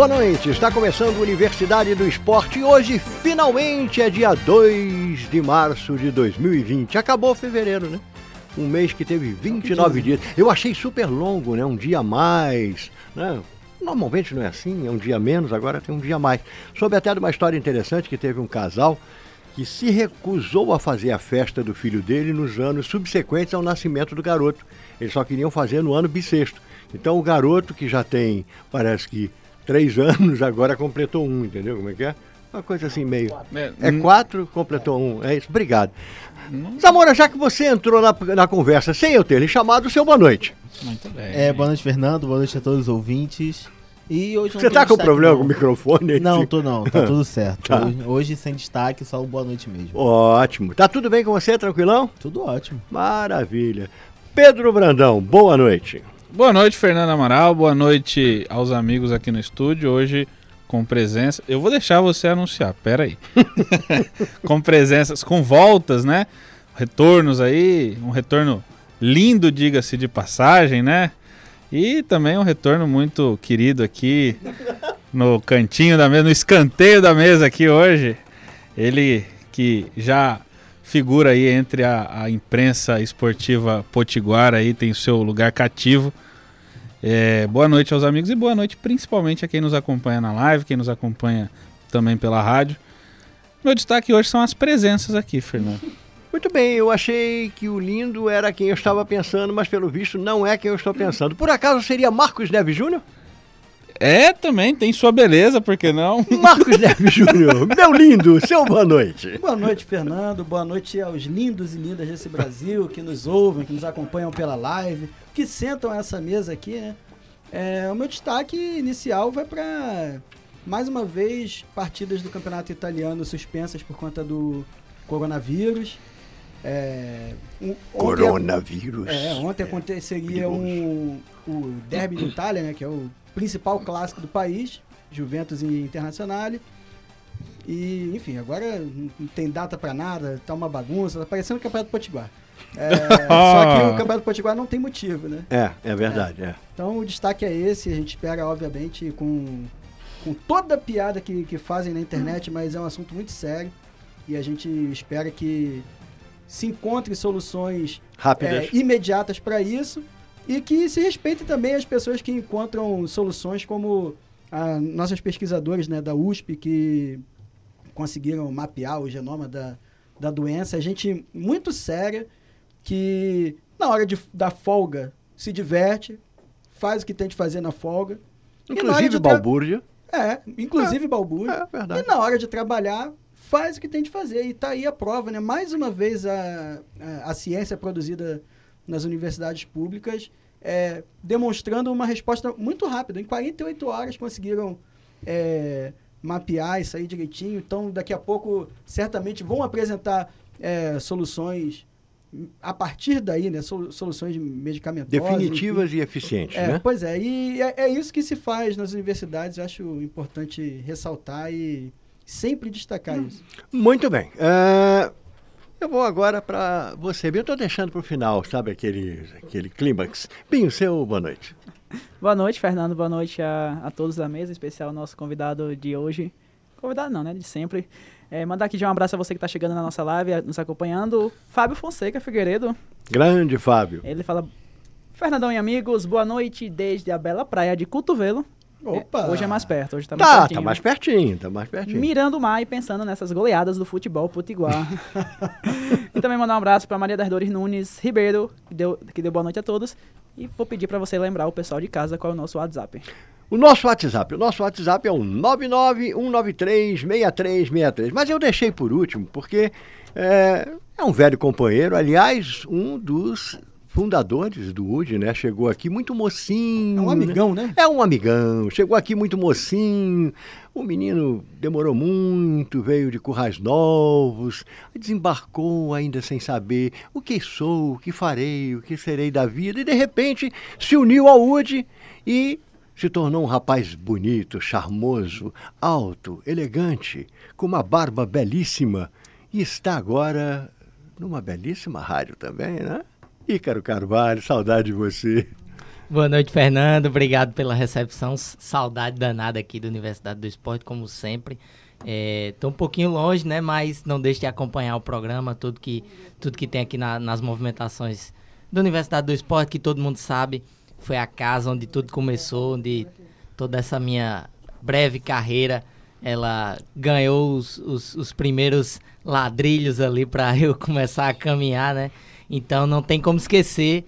Boa noite, está começando a Universidade do Esporte e hoje finalmente é dia 2 de março de 2020. Acabou fevereiro, né? Um mês que teve 29 dias. Eu achei super longo, né? Um dia a mais, né? Normalmente não é assim, é um dia menos, agora tem um dia a mais. Soube até de uma história interessante que teve um casal que se recusou a fazer a festa do filho dele nos anos subsequentes ao nascimento do garoto. Eles só queriam fazer no ano bissexto. Então o garoto que já tem, parece que três anos, agora completou um, entendeu como é que é? Uma coisa assim meio. É quatro, completou um. É isso, obrigado. Zamora, já que você entrou na, na conversa sem eu ter lhe chamado, seu boa noite. Muito bem. É, boa noite, Fernando. Boa noite a todos os ouvintes. E hoje Você tá com problema não. com o microfone? aí? Não, tô não. Tá tudo certo. Tá. Hoje, hoje sem destaque, só boa noite mesmo. Ótimo. Tá tudo bem com você, tranquilão? Tudo ótimo. Maravilha. Pedro Brandão, boa noite. Boa noite, Fernando Amaral. Boa noite aos amigos aqui no estúdio. Hoje com presença. Eu vou deixar você anunciar, pera aí. com presenças, com voltas, né? Retornos aí, um retorno lindo, diga-se de passagem, né? E também um retorno muito querido aqui no cantinho da mesa, no escanteio da mesa aqui hoje. Ele que já figura aí entre a, a imprensa esportiva potiguara aí, tem o seu lugar cativo. É, boa noite aos amigos e boa noite principalmente a quem nos acompanha na live, quem nos acompanha também pela rádio. Meu destaque hoje são as presenças aqui, Fernando. Muito bem, eu achei que o lindo era quem eu estava pensando, mas pelo visto não é quem eu estou pensando. Por acaso seria Marcos Neves Júnior? É, também tem sua beleza, por que não? Marcos Neves Júnior, meu lindo, seu boa noite. Boa noite, Fernando. Boa noite aos lindos e lindas desse Brasil que nos ouvem, que nos acompanham pela live, que sentam a essa mesa aqui, né? É, o meu destaque inicial vai para, mais uma vez, partidas do Campeonato Italiano suspensas por conta do coronavírus. É, um- ontem- Coronavírus. é, ontem aconteceria um, o Derby de Itália, né, que é o principal clássico do país, Juventus e Internacional. E, enfim, agora não tem data pra nada, tá uma bagunça, tá parecendo o Campeonato Potiguar. É, só que o Campeonato Potiguar não tem motivo, né? É, é verdade, é. Então o destaque é esse, a gente espera, obviamente, com, com toda a piada que, que fazem na internet, mas é um assunto muito sério. E a gente espera que se encontre soluções Rápidas. é, imediatas para isso e que se respeitem também as pessoas que encontram soluções como a, nossas pesquisadores né, da USP que conseguiram mapear o genoma da, da doença. A gente muito séria que na hora de, da folga se diverte, faz o que tem de fazer na folga. Na Inclusive tra- balbúrdia. É, inclusive balbúrdia. É verdade. E na hora de trabalhar, faz o que tem de fazer. E tá aí a prova, né? Mais uma vez a, a, a ciência produzida nas universidades públicas é, demonstrando uma resposta muito rápida. Em 48 horas conseguiram é, mapear isso aí direitinho. Então, daqui a pouco, certamente vão apresentar é, soluções a partir daí, né? Sol- Soluções medicamentosas. enfim. Definitivas e eficientes, É, né? Pois é, e é, é isso que se faz nas universidades, eu acho importante ressaltar e sempre destacar isso. Muito bem. É, eu vou agora para você. Eu estou deixando para o final, sabe, aquele, aquele clímax. Bem, seu boa noite. Boa noite, Fernando. Boa noite a, a todos da mesa, em especial o nosso convidado de hoje. Convidado não, né? De sempre. É, mandar aqui já um abraço a você que está chegando na nossa live, nos acompanhando. Fábio Fonseca Figueiredo. Grande Fábio. Ele fala: Fernandão e amigos, boa noite desde a bela praia de Cotovelo. Opa! É, hoje é mais perto, hoje tá mais Tá, pertinho. tá mais pertinho, tá mais pertinho. Mirando o mar e pensando nessas goleadas do futebol potiguar. e também mandar um abraço para Maria das Dores Nunes Ribeiro, que deu, que deu boa noite a todos. E vou pedir para você lembrar o pessoal de casa qual é o nosso WhatsApp. O nosso WhatsApp, o nosso WhatsApp é o 991936363. Mas eu deixei por último, porque é, é um velho companheiro, aliás, um dos fundadores do UD, né? Chegou aqui muito mocinho. É um né? amigão, né? É um amigão. Chegou aqui muito mocinho. O menino demorou muito, veio de currais novos, desembarcou ainda sem saber o que sou, o que farei, o que serei da vida, e de repente se uniu ao UD e se tornou um rapaz bonito, charmoso, alto, elegante, com uma barba belíssima e está agora numa belíssima rádio também, né? Ícaro Carvalho, saudade de você. Boa noite, Fernando. Obrigado pela recepção. Saudade danada aqui da Universidade do Esporte, como sempre. Estou um pouquinho longe, né? Mas não deixe de acompanhar o programa, tudo que, tudo que tem aqui na- nas movimentações da Universidade do Esporte, que todo mundo sabe. Foi a casa onde tudo começou, onde toda essa minha breve carreira ela ganhou os, os, os primeiros ladrilhos ali para eu começar a caminhar, né? Então não tem como esquecer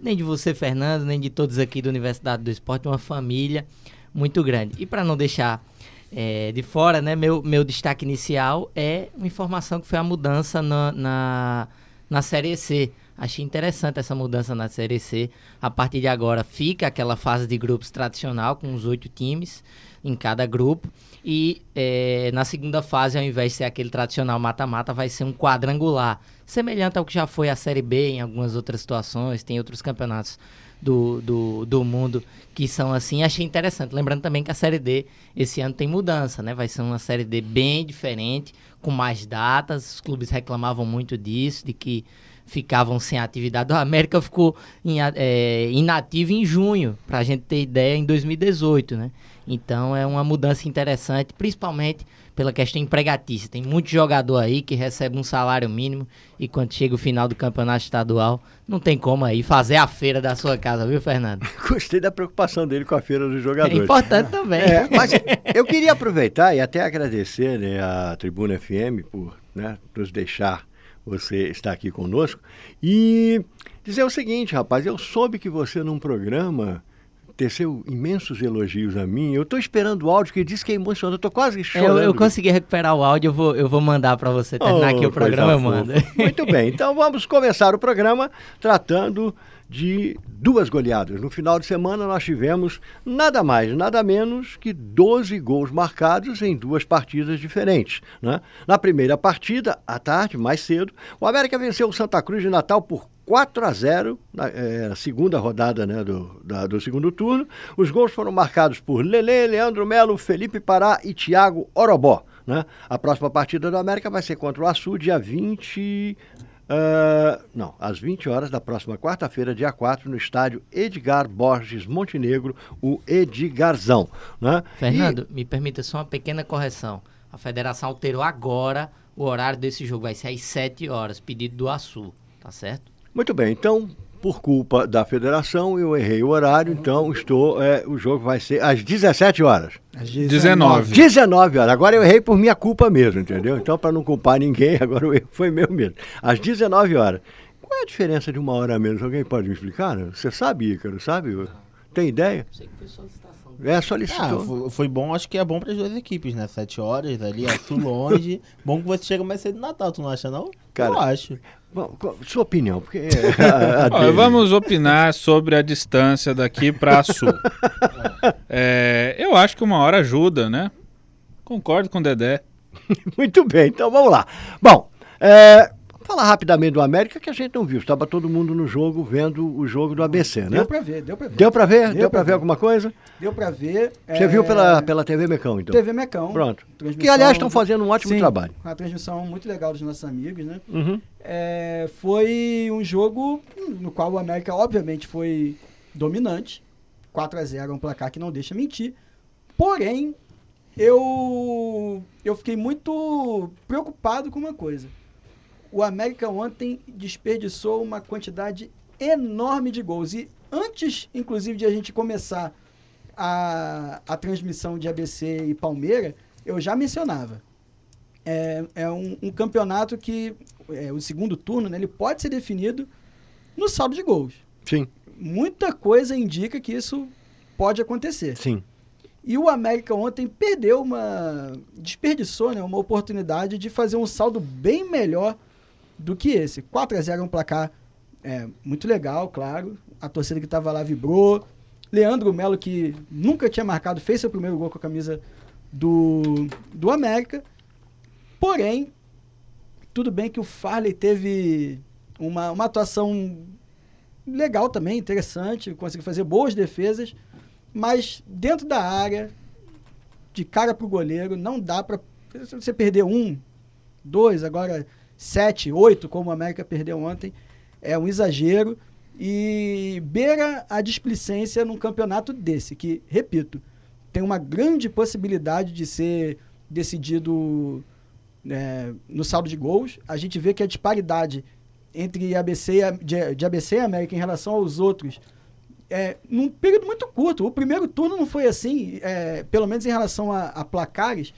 nem de você, Fernando, nem de todos aqui da Universidade do Esporte, uma família muito grande. E para não deixar eh, de fora, né, meu, meu destaque inicial é uma informação que foi a mudança na, na, na Série C. Achei interessante essa mudança na Série C. A partir de agora fica aquela fase de grupos tradicional, com os oito times em cada grupo. E eh, na segunda fase, ao invés de ser aquele tradicional mata-mata, vai ser um quadrangular. Semelhante ao que já foi a Série B em algumas outras situações, tem outros campeonatos do, do, do mundo que são assim. Achei interessante. Lembrando também que a Série D esse ano tem mudança, né? Vai ser uma Série D bem diferente, com mais datas. Os clubes reclamavam muito disso, de que ficavam sem atividade. O América ficou a- é, inativo em junho, para a gente ter ideia, em 2018, né? Então é uma mudança interessante, principalmente pela questão empregatícia. Tem muito jogador aí que recebe um salário mínimo e quando chega o final do campeonato estadual, não tem como aí fazer a feira da sua casa, viu, Fernando? Gostei da preocupação dele com a feira dos É jogadores. importante também. É, mas eu queria aproveitar e até agradecer né, a Tribuna FM por né, nos deixar você estar aqui conosco e dizer o seguinte, rapaz, eu soube que você num programa teceu imensos elogios a mim. Eu estou esperando o áudio que diz que é emocionante. Eu estou quase Eu, chorando. eu consegui recuperar o áudio, eu vou, eu vou mandar para você terminar Oh, aqui o programa, eu mando. Muito bem, então vamos começar o programa tratando de duas goleadas. No final de semana nós tivemos nada mais, nada menos que 12 gols marcados em duas partidas diferentes. Né? Na primeira partida, à tarde, mais cedo, o América venceu o Santa Cruz de Natal por 4 a 0 na eh, na segunda rodada né, do, da- do segundo turno. Os gols foram marcados por Lele, Leandro Melo, Felipe Pará e Thiago Orobó. Né? A próxima partida do América vai ser contra o Açu, dia 20. ah, não, às 20 horas da próxima quarta-feira, dia 4, no estádio Edgar Borges Montenegro, o Edgarzão. Né? Fernando, me permita só uma pequena correção. A federação alterou agora o horário desse jogo, vai ser às 7 horas, pedido do Açu, tá certo? Muito bem, então, por culpa da federação, eu errei o horário, então estou. é, o jogo vai ser às 17 horas. Às 19. 19 horas. Agora eu errei por minha culpa mesmo, entendeu? Então, para não culpar ninguém, agora o erro foi meu mesmo. Às 19 horas. Qual é a diferença de uma hora a menos? Alguém pode me explicar? Você sabe, Ícaro, sabe? Tem ideia? Sei que foi solicitação. É, Ah, solicitou. foi, foi bom, acho que é bom para as duas equipes, né? Sete horas ali, é tu longe. bom que você chega mais cedo no Natal, tu não acha, não? Cara, eu acho. Bom, sua opinião, porque é a- a dele. vamos opinar sobre a distância daqui para sul. É, eu acho que uma hora ajuda, né? Concordo com o Dedé. Muito bem, então vamos lá. Bom, é, falar rapidamente do América que a gente não viu. Estava todo mundo no jogo vendo o jogo do ABC, né? Deu pra ver, deu pra ver. Deu pra ver? Deu Deu, pra pra ver ver. alguma coisa? Deu pra ver. Você é, viu pela, pela TV Mecão, então? TV Mecão. Pronto. Transmissão- Que, aliás, estão fazendo um ótimo Sim, trabalho. Uma transmissão muito legal dos nossos amigos, né? Uhum. É, foi um jogo no qual o América, obviamente, foi dominante. 4 a 0 é um placar que não deixa mentir. Porém, eu, eu fiquei muito preocupado com uma coisa. O América ontem desperdiçou uma quantidade enorme de gols. E antes, inclusive, de a gente começar a, a transmissão de ABC e Palmeira, eu já mencionava. É, é um, um campeonato que, é, o segundo turno, né, ele pode ser definido no saldo de gols. Sim, Muita coisa indica que isso pode acontecer. sim. E o América ontem perdeu uma. desperdiçou né, uma oportunidade de fazer um saldo bem melhor do que esse. 4 a 0 é um placar é, muito legal, claro. A torcida que estava lá vibrou. Leandro Melo, que nunca tinha marcado, fez seu primeiro gol com a camisa do, do América. Porém, tudo bem que o Farley teve uma, uma atuação legal também, interessante, conseguiu fazer boas defesas, mas dentro da área, de cara pro goleiro, não dá para você perder um, dois, agora sete, oito, como o América perdeu ontem, é um exagero e beira a displicência num campeonato desse, que, repito, tem uma grande possibilidade de ser decidido é, no saldo de gols. A gente vê que a disparidade entre ABC e, de, de ABC e América em relação aos outros é, num período muito curto. O primeiro turno não foi assim, é, pelo menos em relação a, a, placares,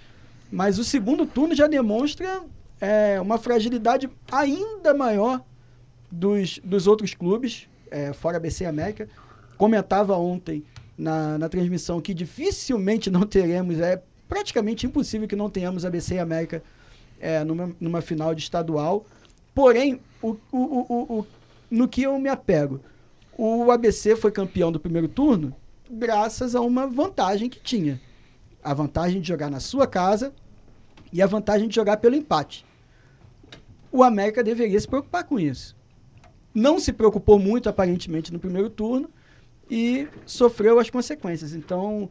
mas o segundo turno já demonstra é, uma fragilidade ainda maior dos, dos outros clubes, é, fora ABC e América. Comentava ontem na, na transmissão que dificilmente não teremos, é praticamente impossível que não tenhamos ABC e América é, numa, numa final de estadual. Porém, o, o, o, o, no que eu me apego? O ABC foi campeão do primeiro turno graças a uma vantagem que tinha. A vantagem de jogar na sua casa e a vantagem de jogar pelo empate. O América deveria se preocupar com isso. Não se preocupou muito, aparentemente, no primeiro turno e sofreu as consequências. Então,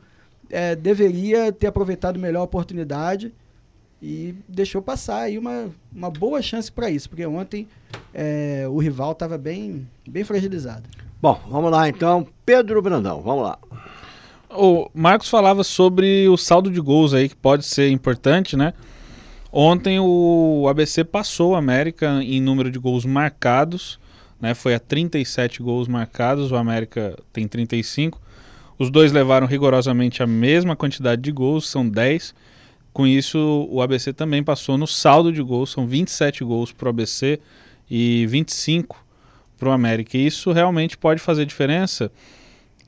é, deveria ter aproveitado melhor a oportunidade e deixou passar aí uma, uma boa chance para isso, porque ontem é, o rival estava bem, bem fragilizado. Bom, vamos lá então. Pedro Brandão, vamos lá. O Marcos falava sobre o saldo de gols aí, que pode ser importante, né? Ontem o ABC passou o América em número de gols marcados, né? Foi a 37 gols marcados, o América tem 35. Os dois levaram rigorosamente a mesma quantidade de gols, são 10. Com isso, o ABC também passou no saldo de gols, são 27 gols para o ABC e 25 para o América. E isso realmente pode fazer diferença,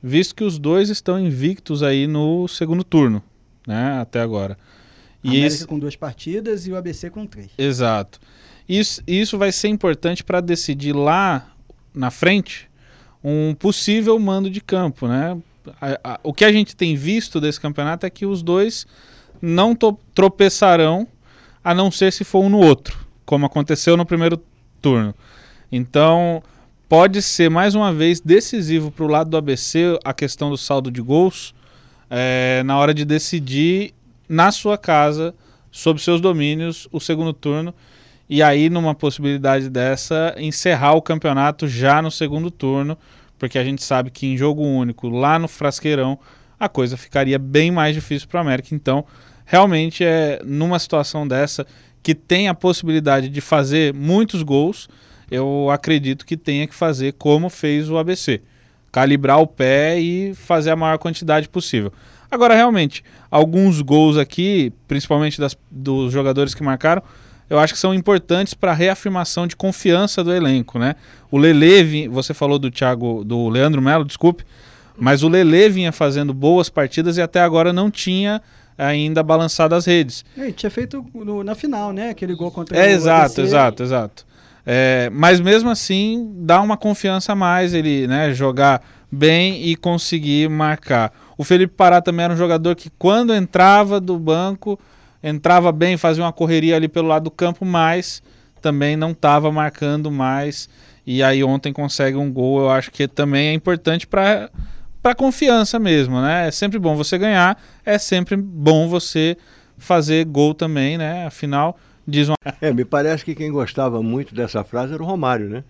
visto que os dois estão invictos aí no segundo turno, né, até agora. E América esse... com duas partidas e o ABC com três. Exato. Isso, isso vai ser importante para decidir lá na frente um possível mando de campo, né? A, a, o que a gente tem visto desse campeonato é que os dois não tropeçarão, a não ser se for um no outro, como aconteceu no primeiro turno. Então, pode ser mais uma vez decisivo para o lado do ABC a questão do saldo de gols é, na hora de decidir na sua casa, sob seus domínios, o segundo turno. E aí, numa possibilidade dessa, encerrar o campeonato já no segundo turno, porque a gente sabe que em jogo único, lá no Frasqueirão, a coisa ficaria bem mais difícil para o América. Então, realmente é numa situação dessa que tem a possibilidade de fazer muitos gols eu acredito que tenha que fazer como fez o ABC. Calibrar o pé e fazer a maior quantidade possível. Agora, realmente, alguns gols aqui, principalmente das, dos jogadores que marcaram, eu acho que são importantes para a reafirmação de confiança do elenco, né? O Lele, você falou do Thiago, do Leandro Melo, desculpe, mas o Lele vinha fazendo boas partidas e até agora não tinha ainda balançado as redes. Ele tinha feito no, na final, né? Aquele gol contra é, o exato, exato, exato. É, mas mesmo assim, dá uma confiança a mais ele né, jogar bem e conseguir marcar. O Felipe Pará também era um jogador que, quando entrava do banco, entrava bem, fazia uma correria ali pelo lado do campo, mas também não estava marcando mais. E aí ontem consegue um gol, eu acho que também é importante para para confiança mesmo, né? É sempre bom você ganhar, é sempre bom você fazer gol também, né? Afinal, Diz uma... É, me parece que quem gostava muito dessa frase era o Romário, né?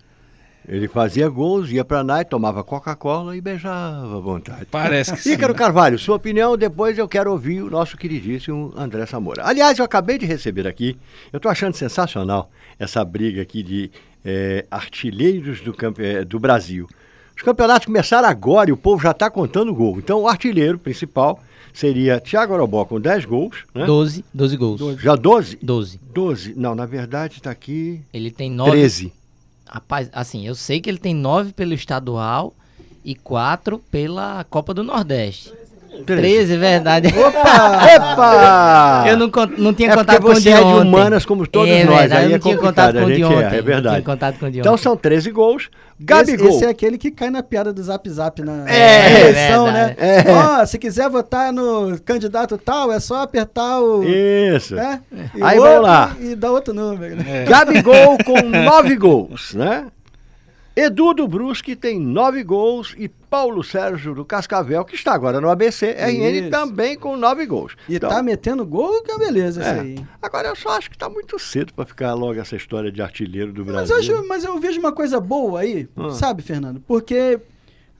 Ele fazia gols, ia pra e tomava Coca-Cola e beijava à vontade. Parece que sim. Ícaro Carvalho, sua opinião, depois eu quero ouvir o nosso queridíssimo André Samora. Aliás, eu acabei de receber aqui, eu tô achando sensacional essa briga aqui de é, artilheiros do, é, do Brasil. Os campeonatos começaram agora e o povo já está contando gol. Então, o artilheiro principal seria Thiago Arobó com 10 gols. Né? 12, 12 gols. 12. Já 12? 12. 12. Não, na verdade está aqui. Ele tem 9. 13. Rapaz, assim, eu sei que ele tem 9 pelo estadual e 4 pela Copa do Nordeste. 13, é verdade. Epa! Eu não, não tinha é contato com o você de é de ontem. humanas como todos é nós. Verdade, aí eu é não tinha complicado, contato com o a de gente ontem. é Não verdade. tinha contato com o de Então são 13 gols. Esse, Gabigol. esse é aquele que cai na piada do Zap Zap na É, eleição, né? verdade. É. Ó, se quiser votar no candidato tal, é só apertar o. Isso. né? E Aí vamos outro lá. E dá outro número. né? Gabigol com 9 gols, né? Edu do Brusque tem 9 gols e Paulo Sérgio do Cascavel, que está agora no ABC, RN Isso. também com 9 gols. E Então, tá metendo gol, que é beleza é. isso aí. Agora eu só acho que tá muito cedo para ficar logo essa história de artilheiro do Mas Brasil. eu, acho, mas eu vejo uma coisa boa aí, Ah. sabe, Fernando? Porque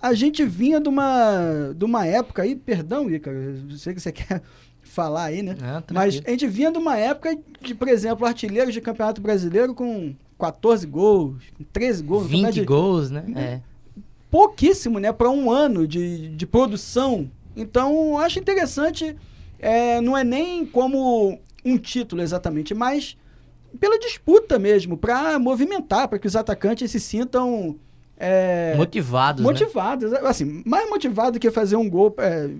a gente vinha de uma, de uma época aí, perdão, Ícaro, eu sei que você quer falar aí, né? Não, Mas a gente vinha de uma época de, por exemplo, artilheiros de campeonato brasileiro com 14 gols, 13 gols. um 20 média- gols, né? É. pouquíssimo, né, para um ano de, de produção. Então, acho interessante, é, não é nem como um título exatamente, mas pela disputa mesmo, para movimentar, para que os atacantes se sintam é, Motivados, né? motivados. Assim, mais motivado que fazer um gol. é,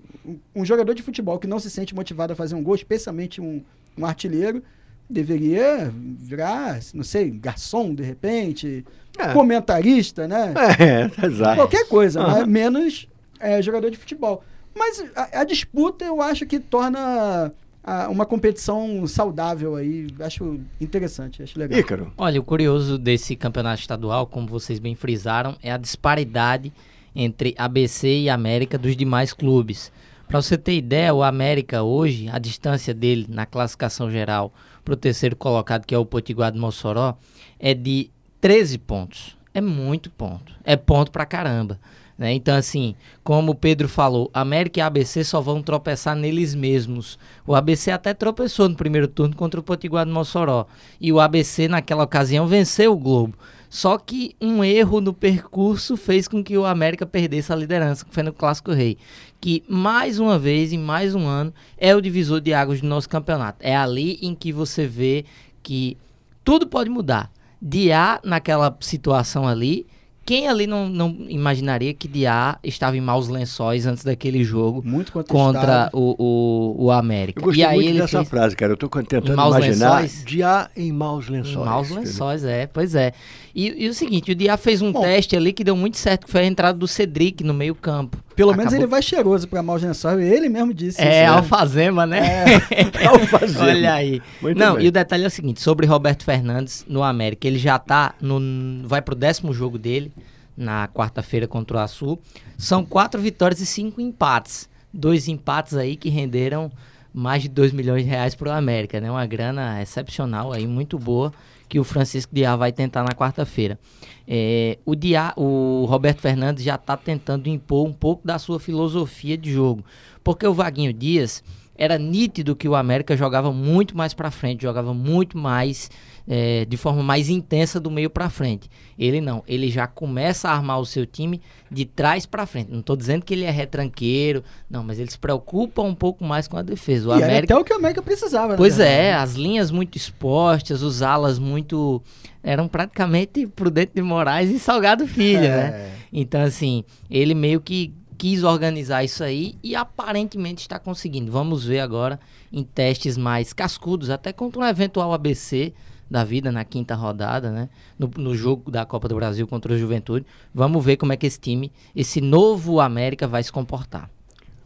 um jogador de futebol que não se sente motivado a fazer um gol, especialmente um, um artilheiro, deveria virar, não sei, garçom de repente, É. comentarista, né? É, exato. Qualquer coisa, mas menos é, jogador de futebol. Mas a, a disputa eu acho que torna a- uma competição saudável aí. Acho interessante, acho legal. Ícaro. Olha, o curioso desse campeonato estadual, como vocês bem frisaram, é a disparidade entre ABC e América dos demais clubes. Para você ter ideia, o América hoje, a distância dele na classificação geral para o terceiro colocado, que é o Potiguar de Mossoró, é de 13 pontos. É muito ponto. É ponto pra caramba. Né? Então, assim, como o Pedro falou, América e ABC só vão tropeçar neles mesmos. O ABC até tropeçou no primeiro turno contra o Potiguar de Mossoró. E o ABC, naquela ocasião, venceu o Globo. Só que um erro no percurso fez com que o América perdesse a liderança, que foi no Clássico Rei. Que, mais uma vez, em mais um ano, é o divisor de águas do nosso campeonato. É ali em que você vê que tudo pode mudar. Diá, naquela situação ali, quem ali não, não imaginaria que Diá estava em maus lençóis antes daquele jogo Muito contra o, o, o América? Eu gostei e aí muito ele dessa fez frase, cara. Eu tô tentando Em maus imaginar lençóis? Diá em maus em lençóis. maus entendeu? lençóis, é, pois é. E, e o seguinte, o Diá fez um Bom. teste ali que deu muito certo, que foi a entrada do Cedric no meio campo. Pelo menos Acabou- ele vai cheiroso pra maus lençóis. Ele mesmo disse É, isso. né? alfazema, né? Alfazema. Olha aí. Muito Não, bem. e o detalhe é o seguinte, sobre Roberto Fernandes no América, ele já tá no vai pro décimo jogo dele na quarta-feira contra o Açu. São quatro vitórias e cinco empates. Dois empates aí que renderam mais de 2 milhões de reais pro América, né? Uma grana excepcional aí, muito boa, que o Francisco Diá vai tentar na quarta-feira. É, o, Diá, o Roberto Fernandes já está tentando impor um pouco da sua filosofia de jogo. Porque o Vaguinho Dias era nítido que o América jogava muito mais para frente, jogava muito mais é, de forma mais intensa do meio para frente. Ele não, ele já começa a armar o seu time de trás para frente. Não estou dizendo que ele é retranqueiro, não, mas ele se preocupa um pouco mais com a defesa. O E América até o que o América precisava. né? Pois é, as linhas muito expostas, os alas muito. eram praticamente Prudente de Moraes e Salgado Filho, É. né? Então, assim, ele meio que quis organizar isso aí e aparentemente está conseguindo. Vamos ver agora em testes mais cascudos, até contra um eventual ABC da vida na quinta rodada, né? No, no jogo da Copa do Brasil contra o Juventude. Vamos ver como é que esse time, esse novo América vai se comportar.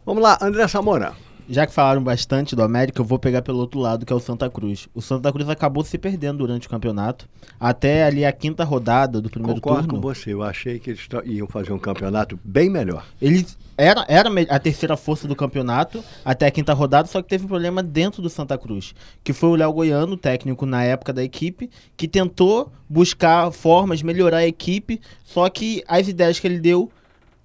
Vamos lá, André Samora. Já que falaram bastante do América, eu vou pegar pelo outro lado, que é o Santa Cruz. O Santa Cruz acabou se perdendo durante o campeonato. Até ali a quinta rodada do primeiro Concordo turno. com você. Eu achei que eles iam fazer um campeonato bem melhor. Eles era, era a terceira força do campeonato até a quinta rodada, só que teve um problema dentro do Santa Cruz, que foi o Léo Goiano, técnico na época da equipe, que tentou buscar formas de melhorar a equipe, só que as ideias que ele deu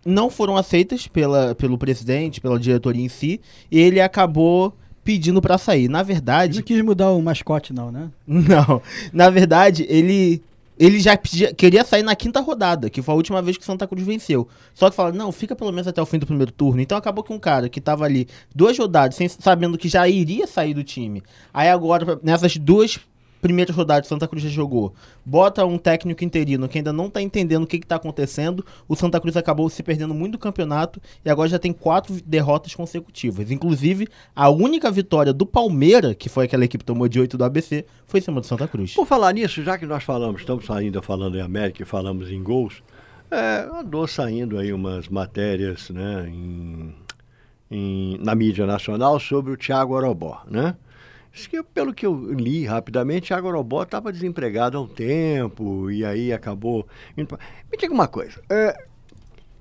não foram aceitas pela, pelo presidente, pela diretoria em si, e ele acabou pedindo pra sair. Na Ele verdade, não quis mudar o mascote, não, né? não. Na verdade, ele ele já pedia- queria sair na quinta rodada, que foi a última vez que o Santa Cruz venceu. Só que falaram, não, fica pelo menos até o fim do primeiro turno. Então acabou que um cara que tava ali duas rodadas, sem- sabendo que já iria sair do time. Aí agora, nessas duas primeiras rodadas que Santa Cruz já jogou, bota um técnico interino que ainda não tá entendendo o que, que tá acontecendo, o Santa Cruz acabou se perdendo muito do campeonato e agora já tem quatro derrotas consecutivas. Inclusive, a única vitória do Palmeiras, que foi aquela equipe que tomou de 8 do ABC, foi em cima do Santa Cruz. Por falar nisso, já que nós falamos, estamos ainda falando em América e falamos em gols, é, andou saindo aí umas matérias né, em, em- na mídia nacional sobre o Thiago Orobó, né? Diz que, pelo que eu li rapidamente, Thiago Orobó estava desempregado há um tempo e aí acabou... Me diga uma coisa, é,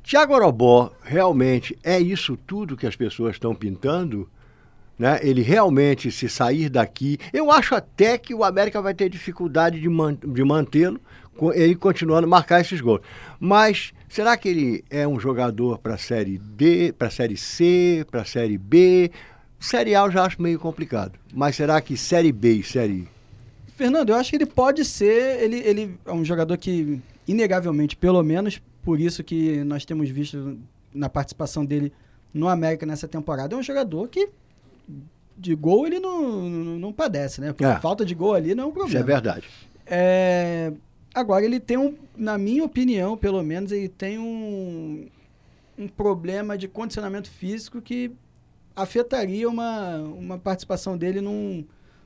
Thiago Orobó realmente é isso tudo que as pessoas estão pintando? né? Ele realmente se sair daqui, eu acho até que o América vai ter dificuldade de, man- de mantê-lo, ele continuando a marcar esses gols. Mas será que ele é um jogador para a série D, para a série C, para a série B? Série A eu já acho meio complicado. Mas será que série B e série Fernando, eu acho que ele pode ser. Ele, ele é um jogador que, inegavelmente, pelo menos por isso que nós temos visto na participação dele no América nessa temporada, é um jogador que de gol ele não, não, não padece, né? Porque É. falta de gol ali não é um isso problema. é verdade? É, agora, ele tem um, na minha opinião, pelo menos, ele tem um, um problema de condicionamento físico que afetaria uma, uma participação dele num,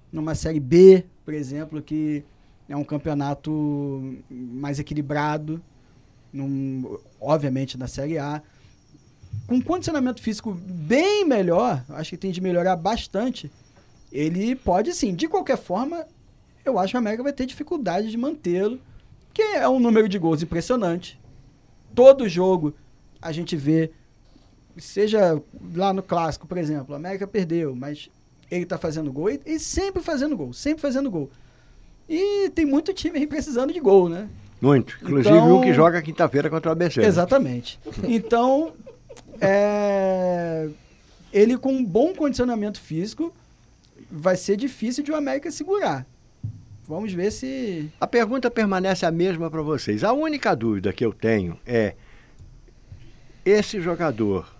numa Série B, por exemplo, que é um campeonato mais equilibrado, num, obviamente na Série A. Com condicionamento físico bem melhor, acho que tem de melhorar bastante, ele pode sim. De qualquer forma, eu acho que o América vai ter dificuldade de mantê-lo, que é um número de gols impressionante. Todo jogo a gente vê, seja lá no clássico, por exemplo, o América perdeu, mas ele tá fazendo gol e, e sempre fazendo gol, sempre fazendo gol. E tem muito time aí precisando de gol, né? Muito. Inclusive Então- um que joga quinta-feira contra o ABC. né? Exatamente. Então, é, ele com um bom condicionamento físico, vai ser difícil de o América segurar. Vamos ver se. A pergunta permanece a mesma para vocês. A única dúvida que eu tenho é: esse jogador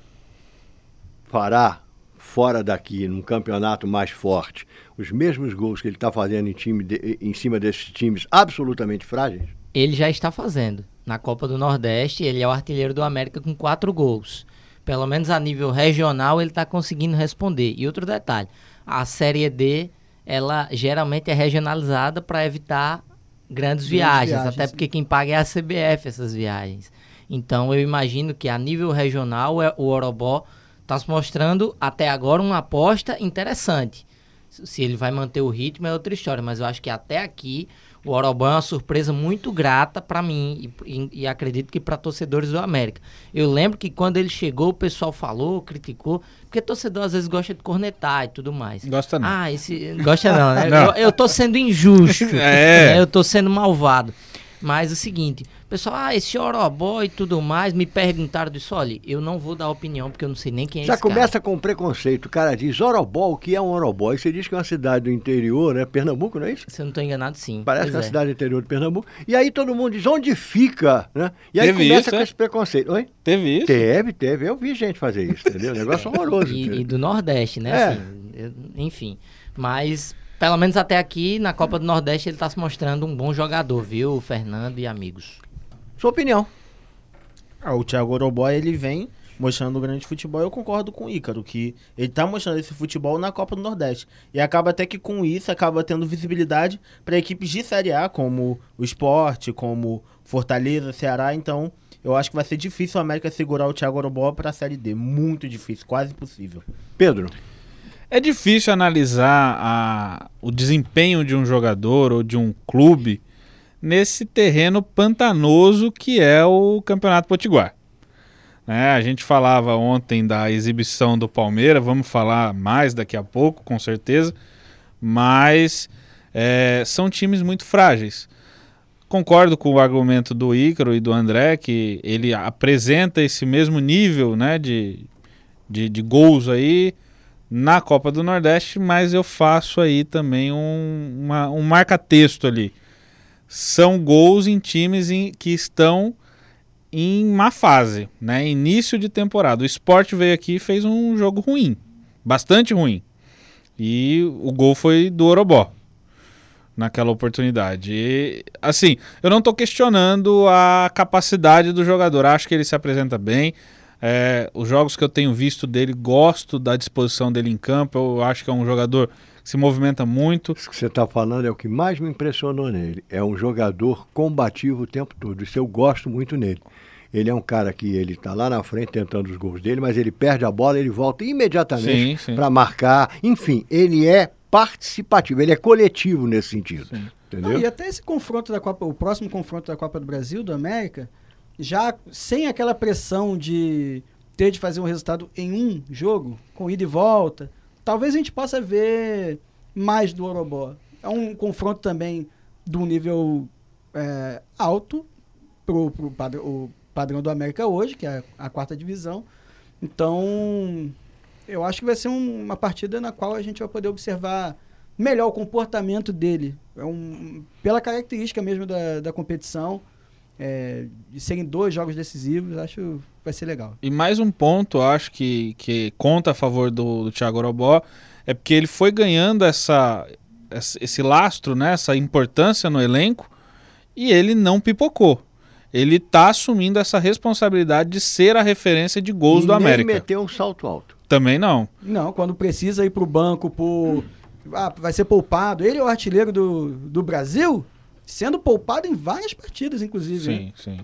fará fora daqui, num campeonato mais forte, os mesmos gols que ele está fazendo em, time de- em cima desses times absolutamente frágeis? Ele já está fazendo. Na Copa do Nordeste, ele é o artilheiro do América com quatro gols. Pelo menos a nível regional, ele está conseguindo responder. E outro detalhe: a Série D, ela geralmente é regionalizada para evitar grandes viagens, viagens, até porque quem paga é a CBF essas viagens. Então eu imagino que a nível regional é- o Orobó está se mostrando até agora uma aposta interessante. Se ele vai manter o ritmo é outra história, mas eu acho que até aqui o Orobó é uma surpresa muito grata para mim e, e- e acredito que para torcedores do América. Eu lembro que quando ele chegou o pessoal falou, criticou, porque torcedor às vezes gosta de cornetar e tudo mais. Gosta não. Ah, esse gosta não, né? Não. Eu, eu tô sendo injusto. É. né? Eu tô sendo malvado. Mas é o seguinte, pessoal, ah, esse Orobó e tudo mais, me perguntaram disso, olha, eu não vou dar opinião porque eu não sei nem quem é Já esse cara. começa com preconceito. O cara diz Orobó, o que é um Orobó? E você diz que é uma cidade do interior, né? Pernambuco, não é isso? Se eu não tô enganado, sim. Parece Pois que é uma é. cidade do interior de Pernambuco. E aí todo mundo diz onde fica, né? E aí Teve começa isso, com é? esse preconceito. Oi? Teve isso? Teve, teve. Eu vi gente fazer isso, entendeu? Negócio horroroso. E, e do Nordeste, né? É. assim, eu- enfim. Mas, pelo menos até aqui, na Copa do Nordeste, ele tá se mostrando um bom jogador, viu, Fernando e amigos. Sua opinião. Ah, o Thiago Orobó, ele vem mostrando um grande futebol. Eu concordo com o Ícaro, que ele tá mostrando esse futebol na Copa do Nordeste. E acaba até que com isso, acaba tendo visibilidade para equipes de Série A, como o Sport, como Fortaleza, Ceará. Então, eu acho que vai ser difícil o América segurar o Thiago Orobó para a Série D. Muito difícil, quase impossível. Pedro. É difícil analisar a- o desempenho de um jogador ou de um clube nesse terreno pantanoso que é o Campeonato Potiguar. Né, a gente falava ontem da exibição do Palmeiras, vamos falar mais daqui a pouco, com certeza, mas é, são times muito frágeis. Concordo com o argumento do Ícaro e do André, que ele apresenta esse mesmo nível né, de, de, de gols aí, na Copa do Nordeste, mas eu faço aí também um, uma- um marca-texto ali. São gols em times em- que estão em má fase, né? Início de temporada. O Sport veio aqui e fez um jogo ruim, bastante ruim. E o gol foi do Orobó. naquela oportunidade. E, assim, eu não estou questionando a capacidade do jogador. Acho que ele se apresenta bem. É, os jogos que eu tenho visto dele, gosto da disposição dele em campo. Eu acho que é um jogador se movimenta muito. Isso que você está falando é o que mais me impressionou nele. É um jogador combativo o tempo todo. Isso eu gosto muito nele. Ele é um cara que ele está lá na frente tentando os gols dele, mas ele perde a bola, ele volta imediatamente para marcar. Enfim, ele é participativo, ele é coletivo nesse sentido. Sim. Entendeu? e até esse confronto da Copa, o próximo confronto da Copa do Brasil, do América, já sem aquela pressão de ter de fazer um resultado em um jogo, com ida e volta, talvez a gente possa ver mais do Orobó. É um confronto também de um nível é, alto pro, pro padrão, o padrão do América hoje, que é a quarta divisão. Então, eu acho que vai ser um, uma partida na qual a gente vai poder observar melhor o comportamento dele. É um, pela característica mesmo da, da competição, é, de serem dois jogos decisivos, acho vai ser legal. E mais um ponto, acho que, que conta a favor do, do Thiago Orobó, é porque ele foi ganhando essa, esse lastro, né, essa importância no elenco, e ele não pipocou ele está assumindo essa responsabilidade de ser a referência de gols e do América. Nem meteu um salto alto. Também não. Não, quando precisa ir para o banco, por, ah, vai ser poupado. Ele é o artilheiro do, do Brasil, sendo poupado em várias partidas, inclusive. Sim, né? sim.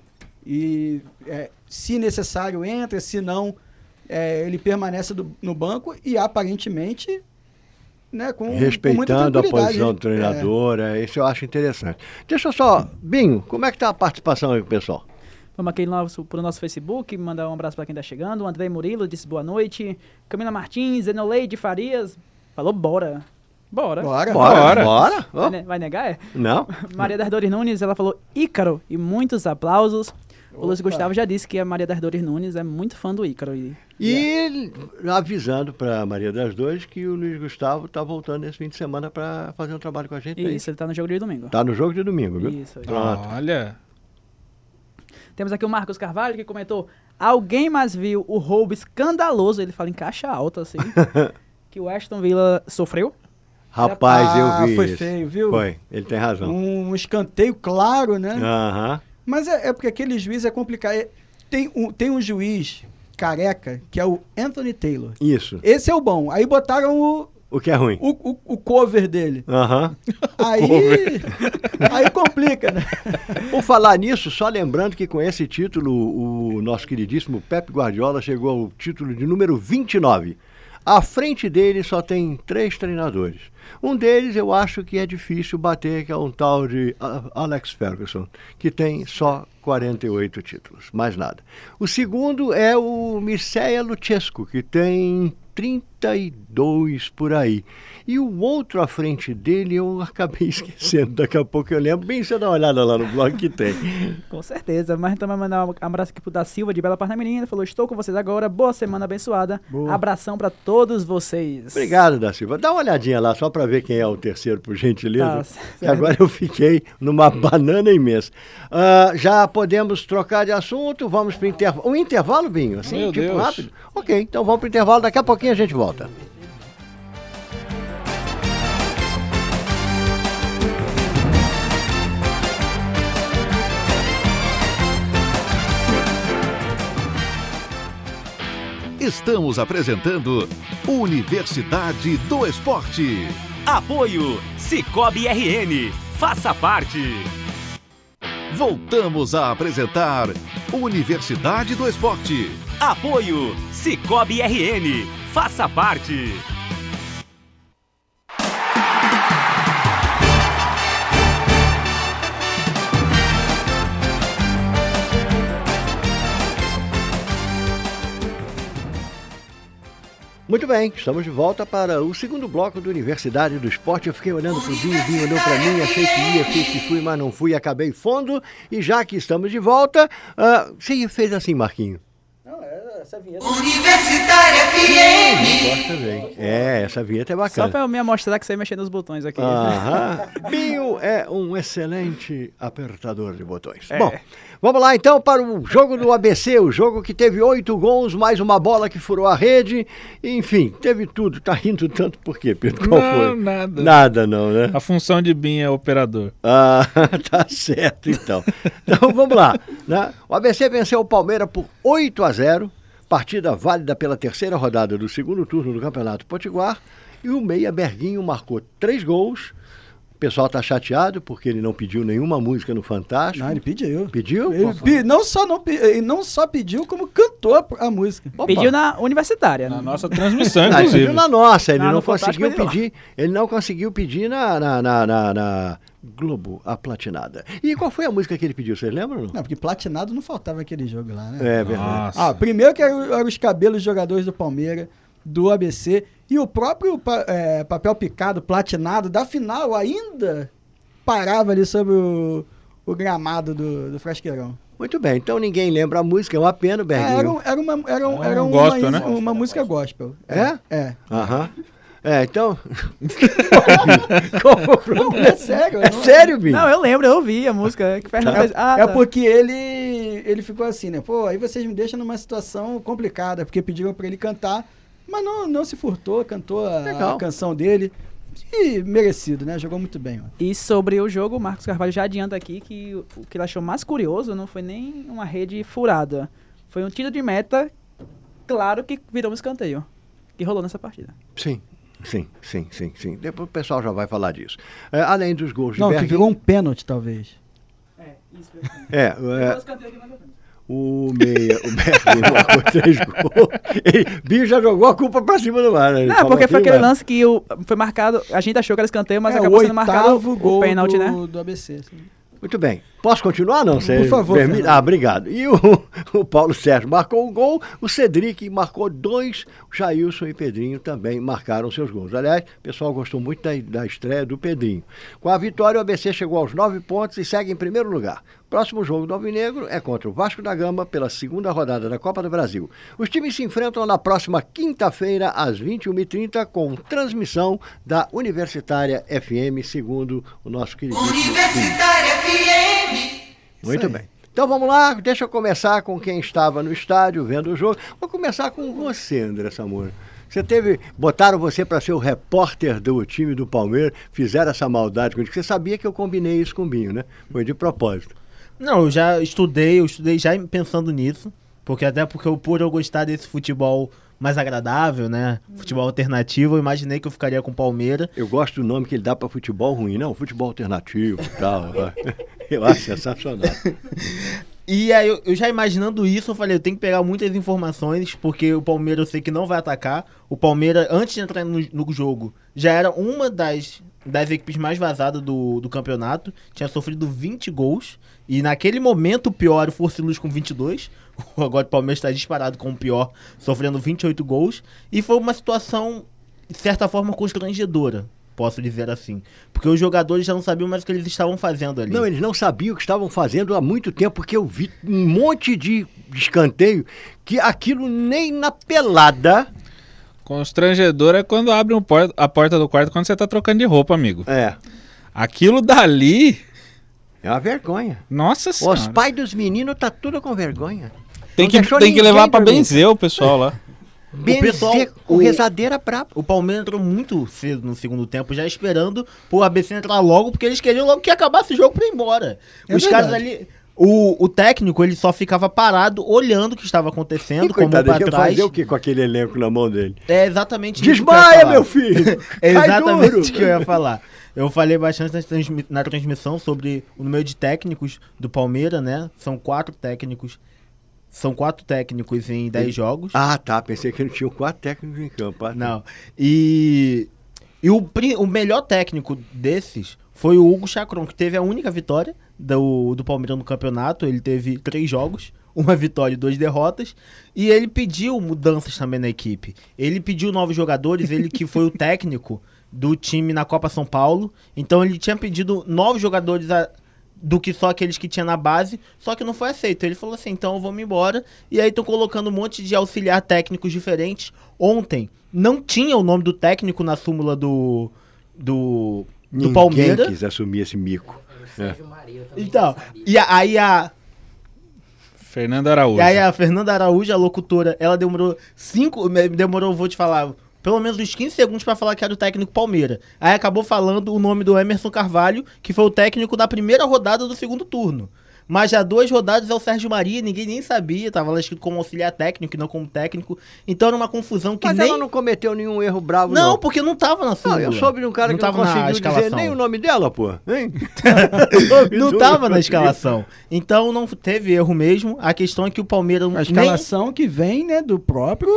E é, se necessário entra, se não, é, ele permanece do, no banco e aparentemente né, com, Respeitando com a posição do treinador, é. é. isso eu acho interessante. Deixa eu só, Binho, como é que tá a participação aí com o pessoal? Vamos aqui nosso, pro nosso Facebook, mandar um abraço para quem está chegando. O André Murilo disse boa noite. Camila Martins, Enoleide Farias, falou bora. Bora. Bora. Bora. Bora. Vai, ne vai, negar? É? Não. Maria das Dores Nunes, ela falou Ícaro e muitos aplausos. Opa. O Luiz Gustavo já disse que a Maria das Dores Nunes é muito fã do Ícaro. E, e avisando para Maria das Dores que o Luiz Gustavo está voltando esse fim de semana para fazer um trabalho com a gente. Isso, aí. ele está no jogo de domingo. Está no jogo de domingo, viu? Isso. Pronto. Olha. Temos aqui o Marcos Carvalho que comentou: alguém mais viu o roubo escandaloso, ele fala em caixa alta, assim, que o Aston Villa sofreu? Rapaz, ah, eu vi. Foi isso. feio, viu? Foi, ele tem razão. Um escanteio claro, né? Aham. Mas é, é, porque aquele juiz é complicado. É, tem, um, tem um juiz careca que é o Anthony Taylor. Isso. Esse é o bom. Aí botaram o, o que é ruim? O, o, o cover dele. Aham. Uhum. Aí, aí complica, né? Por falar nisso, só lembrando que com esse título, o nosso queridíssimo Pep Guardiola chegou ao título de número 29. À frente dele só tem três treinadores. Um deles eu acho que é difícil bater, que é um tal de Alex Ferguson, que tem só 48 títulos, mais nada. O segundo é o Mircea Luchescu, que tem 32 por aí. E o outro à frente dele eu acabei esquecendo. Daqui a pouco eu lembro. Bem, você dá uma olhada lá no blog que tem. com certeza. Mas então vai mandar um abraço aqui pro da Silva de Bela Parnamirim. Ele falou: Estou com vocês agora. Boa semana abençoada. Boa. Abração para todos vocês. Obrigado, da Silva. Dá uma olhadinha lá só para ver quem é o terceiro, por gentileza. Tá, agora eu fiquei numa banana imensa. Uh, já podemos trocar de assunto. Vamos para o intervalo. Um intervalo, Binho? Assim, Meu tipo Deus. rápido? Ok, então vamos para o intervalo. Daqui a pouquinho a gente volta. Estamos apresentando Universidade do Esporte. Apoio Cicobi RN. Faça parte. Voltamos a apresentar Universidade do Esporte. Apoio Cicobi RN. Faça parte. Muito bem, estamos de volta para o segundo bloco do Universidade do Esporte. Eu fiquei olhando para o Binho, Binho olhou para mim, achei que ia, fiz que fui, mas não fui, acabei fundo. E já que estamos de volta, uh, você fez assim, Marquinho? Não, é essa vinheta. Gosta bem. É, essa vinheta é Só bacana. pra eu me mostrar que você mexer nos botões aqui. Aham. Binho é um excelente apertador de botões. É. Bom, vamos lá então para o jogo do ABC, o jogo que teve oito gols, mais uma bola que furou a rede. Enfim, teve tudo. Tá rindo tanto por quê, Pedro? Qual Não, foi? nada. Nada não, né? A função de BIM é operador. Ah, tá certo então. Então vamos lá. Né? O ABC venceu o Palmeiras por 8 a 0, partida válida pela terceira rodada do segundo turno do Campeonato Potiguar. E o Meia Berguinho marcou três gols. O pessoal tá chateado porque ele não pediu nenhuma música no Fantástico. Não, ele pediu. Pediu? Ele pe- não, só não, pe- ele não só pediu, como cantou a, a música. Opa. Pediu na universitária. Na né? nossa transmissão, ele inclusive. pediu na nossa, ele não conseguiu pedir. Ele não conseguiu pedir na, na, na, na- na Globo, a platinada. E qual foi a música que ele pediu? Vocês lembram? Não? Não, porque platinado não faltava aquele jogo lá, né? É verdade. Nossa. Ah, primeiro que eram, os cabelos dos jogadores do Palmeiras, do ABC, e o próprio é, papel picado, platinado, da final ainda parava ali sobre o, o gramado do, do Frasqueirão. Muito bem, então ninguém lembra a música, é uma pena, É, Berguinho. era, um- era uma, era, um- É era um uma, gospel, né? uma música gospel. É? É. Aham. É, então. Qual foi o problema? Não, é sério. É não- sério, Binho? Não, eu lembro, eu ouvi a música. Que Fernando fez- Ah, É tá. porque ele, ele ficou assim, né? Pô, aí vocês me deixam numa situação complicada, porque pediram pra ele cantar, mas não, não se furtou, cantou a, a canção dele. E merecido, né? Jogou muito bem, ó. E sobre o jogo, o Marcos Carvalho já adianta aqui que o o que ele achou mais curioso não foi nem uma rede furada. Foi um tiro de meta, claro que virou um escanteio. Que rolou nessa partida. Sim, sim, sim, sim, sim. Depois o pessoal já vai falar disso. É, além dos gols de Não, que virou um pênalti, talvez. É, isso. É, é, o meia, o Berguinho marcou três gols. Já jogou a culpa pra cima do mar, né? Não, falou porque foi aquele mas- lance que o, foi marcado. A gente achou que era escanteio, mas é, acabou o sendo marcado gol o pênalti, do, né? do ABC. assim. Muito bem. Posso continuar, não? Você Por favor, permite? Ah, obrigado. E o, o Paulo Sérgio marcou um gol, o Cedric marcou dois, o Jailson e Pedrinho também marcaram seus gols. Aliás, o pessoal gostou muito da, da estreia do Pedrinho. Com a vitória, o ABC chegou aos nove pontos e segue em primeiro lugar. Próximo jogo do Alvinegro é contra o Vasco da Gama pela segunda rodada da Copa do Brasil. Os times se enfrentam na próxima quinta-feira, às 21h30, com transmissão da Universitária FM, segundo o nosso querido. Muito bem. Então vamos lá, deixa eu começar com quem estava no estádio vendo o jogo. Vou começar com você, André Samora. Você teve. Botaram você para ser o repórter do time do Palmeiras, fizeram essa maldade com. Você sabia que eu combinei isso com o Binho, né? Foi de propósito. Não, eu já estudei, eu estudei já pensando nisso. Porque até porque eu, por eu gostar desse futebol mais agradável, né? Futebol alternativo, eu imaginei que eu ficaria com o Palmeiras. Eu gosto do nome que ele dá para futebol ruim, não, futebol alternativo e tal. Eu acho sensacional. E aí, eu, eu já imaginando isso, eu falei, eu tenho que pegar muitas informações, porque o Palmeiras eu sei que não vai atacar. O Palmeiras, antes de entrar no, no jogo, já era uma das, das equipes mais vazadas do, do campeonato. Tinha sofrido 20 gols. E naquele momento, o pior era o Força e Luz com 22. Agora o Palmeiras está disparado com o pior, sofrendo 28 gols. E foi uma situação, de certa forma, constrangedora. Posso dizer assim. Porque os jogadores já não sabiam mais o que eles estavam fazendo ali. Não, eles não sabiam o que estavam fazendo há muito tempo, porque eu vi um monte de escanteio que aquilo nem na pelada. Constrangedor é quando abre um por- a porta do quarto quando você tá trocando de roupa, amigo. É, Aquilo dali. É uma vergonha. Nossa Os senhora. pais dos meninos tá tudo com vergonha. Tem que, tem que levar pra dormir. benzer o pessoal lá. Benzer pessoal- com o- rezadeira braba. O Palmeiras entrou muito cedo no segundo tempo, já esperando pro ABC entrar logo, porque eles queriam logo que acabasse o jogo pra ir embora. É Os verdade. caras ali. O, o técnico, ele só ficava parado, olhando o que estava acontecendo, E, como pra trás. fazer o que com aquele elenco na mão dele? É exatamente Desmaia, meu filho! É exatamente o que eu ia falar. Eu falei bastante na, transmi- na transmissão sobre o número de técnicos do Palmeiras, né? São quatro técnicos. São quatro técnicos em dez jogos. Ah, tá. Pensei que ele tinha quatro técnicos em campo. Ah, tá. Não. E, e o, o melhor técnico desses foi o Hugo Chacron, que teve a única vitória do, do Palmeiras no campeonato. Ele teve três jogos, uma vitória e duas derrotas. E ele pediu mudanças também na equipe. Ele pediu novos jogadores, ele que foi o técnico do time na Copa São Paulo. Então ele tinha pedido novos jogadores a- do que só aqueles que tinha na base, só que não foi aceito. Ele falou assim, então eu vou me embora. E aí estão colocando um monte de auxiliar técnicos diferentes. Ontem não tinha o nome do técnico na súmula do do, do Ninguém Palmeiras. quis assumir esse mico. Sérgio Maria, eu também Então, e a- aí a Fernando Araújo. E aí a Fernanda Araújo, a locutora, ela demorou cinco, me- demorou, vou te falar, pelo menos uns 15 segundos pra falar que era o técnico Palmeira. Aí acabou falando o nome do Emerson Carvalho, que foi o técnico da primeira rodada do segundo turno. Mas já duas rodadas é o Sérgio Maria, ninguém nem sabia, tava lá escrito como auxiliar técnico e não como técnico. Então era uma confusão que Mas nem... ela não cometeu nenhum erro bravo, não, não. porque não tava na Não, súmula. eu soube de um cara que não tava na conseguiu dizer escalação. nem o nome dela, pô. Hein? Não tava na escalação. Então não teve erro mesmo. A questão é que o Palmeiras A nem... escalação que vem, né, do próprio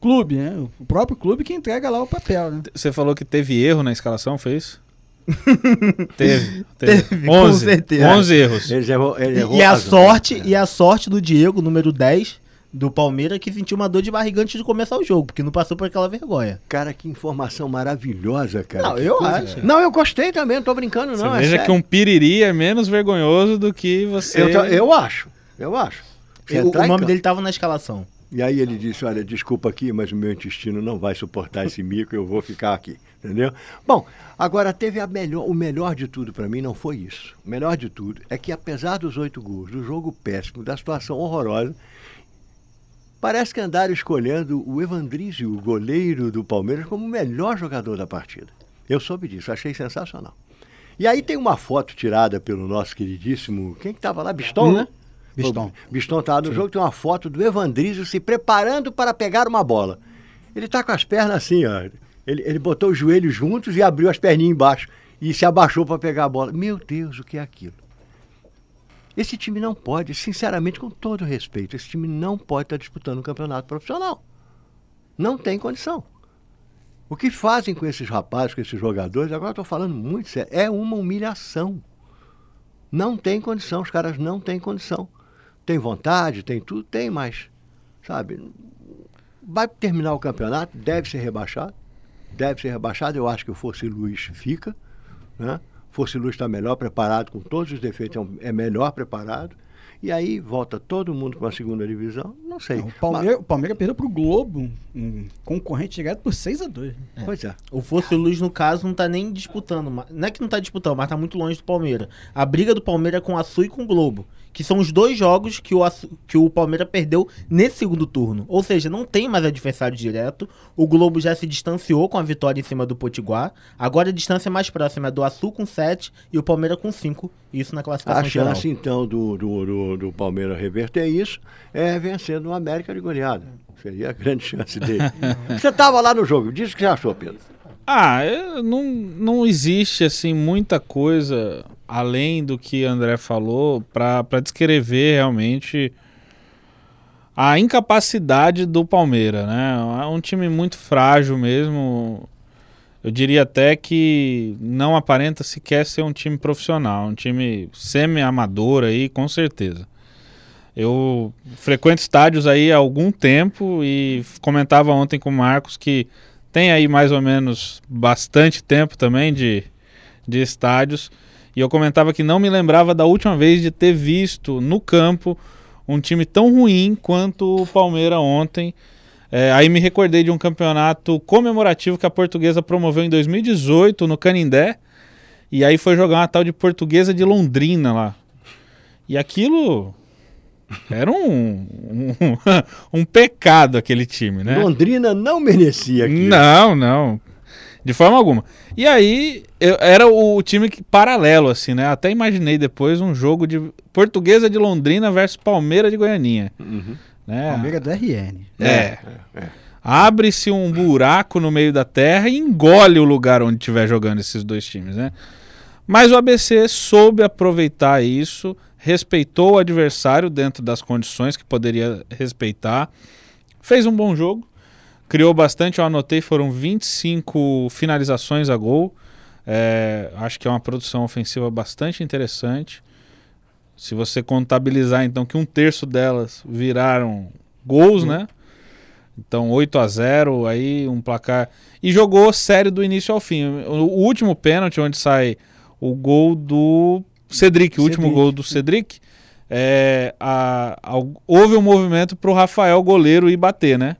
clube, né? O próprio clube que entrega lá o papel, né? Você falou que teve erro na escalação, foi isso? teve. Teve. Teve, com 11, certeza. 11 erros. Ele errou, ele errou E a sorte, e a sorte do Diego, número 10, do Palmeiras, que sentiu uma dor de barriga antes de começar o jogo, porque não passou por aquela vergonha. Cara, que informação maravilhosa, cara. Não, Que eu coisa- acho. Não, eu gostei também, não tô brincando, Você não. é veja sério. que um piriri é menos vergonhoso do que você. eu, eu acho, eu acho. Você O, entrar o nome campo- dele tava na escalação. E aí ele disse, olha, desculpa aqui, mas o meu intestino não vai suportar esse mico, eu vou ficar aqui, entendeu? Bom, agora teve a melhor, o melhor de tudo para mim não foi isso. O melhor de tudo é que apesar dos oito gols, do jogo péssimo, da situação horrorosa, parece que andaram escolhendo o Evandrísio, o goleiro do Palmeiras, como o melhor jogador da partida. Eu soube disso, achei sensacional. E aí tem uma foto tirada pelo nosso queridíssimo, quem que estava lá? Biston, né? Biston. Biston estava no jogo, tem uma foto do Evandrísio se preparando para pegar uma bola. Ele está com as pernas assim, ó. Ele, ele botou os joelhos juntos e abriu as perninhas embaixo e se abaixou para pegar a bola. Meu Deus, o que é aquilo? Esse time não pode, sinceramente, com todo respeito, esse time não pode estar disputando um campeonato profissional. Não tem condição. O que fazem com esses rapazes, com esses jogadores, agora estou falando muito sério, é uma humilhação. Não tem condição, os caras não têm condição. Tem vontade, tem tudo, tem, mas, sabe, vai terminar o campeonato, deve ser rebaixado, deve ser rebaixado, eu acho que o Força e Luz fica, né? Força e Luz está melhor preparado, com todos os defeitos, é é melhor preparado, e aí volta todo mundo com a segunda divisão, não sei. O Palmeiras, o Palmeiras perdeu pro Globo, um concorrente direto por 6 a 2 Mas- pois é. O Fosse Luz, no caso, não tá nem disputando. Não é que não tá disputando, mas tá muito longe do Palmeiras. A briga do Palmeiras é com o Açu e com o Globo. Que são os dois jogos que o, Açu- que o Palmeiras perdeu nesse segundo turno. Ou seja, não tem mais adversário direto. O Globo já se distanciou com a vitória em cima do Potiguar. Agora a distância mais próxima é do Açu com 7 e o Palmeiras com 5. Isso na classificação A geral. chance, então, do, do, do, do Palmeiras reverter isso é vencendo o América de goleada. Seria a grande chance dele. Você estava lá no jogo, diz o que você achou, Pedro. Ah, não, não existe assim muita coisa além do que André falou para descrever realmente a incapacidade do Palmeiras, né? É um time muito frágil mesmo. Eu diria até que não aparenta sequer ser um time profissional, um time semi-amador aí, com certeza. Eu frequento estádios aí há algum tempo e comentava ontem com o Marcos que tem aí mais ou menos bastante tempo também de, de estádios. E eu comentava que não me lembrava da última vez de ter visto no campo um time tão ruim quanto o Palmeiras ontem. É, aí me recordei de um campeonato comemorativo que a portuguesa promoveu em 2018 no Canindé. E aí foi jogar uma tal de portuguesa de Londrina lá. E aquilo era um, um, um pecado aquele time, né? Londrina não merecia aquilo. Não, não. De forma alguma. E aí, eu- era o time que- paralelo, assim, né? Até imaginei depois um jogo de Portuguesa de Londrina versus Palmeiras de Goianinha. Né? Palmeiras do RN. É. Abre-se um buraco no meio da terra e engole o lugar onde estiver jogando esses dois times, né? Mas o ABC soube aproveitar isso, respeitou o adversário dentro das condições que poderia respeitar, fez um bom jogo, criou bastante, eu anotei, foram 25 finalizações a gol. É, acho que é uma produção ofensiva bastante interessante. Se você contabilizar, então, que um terço delas viraram gols, né? Então, 8 a 0 aí um placar. E jogou sério do início ao fim. O, o último pênalti, onde sai o gol do Cedric, o último Cedric. gol do Cedric, é, a- a- houve um movimento pro Rafael goleiro ir bater, né?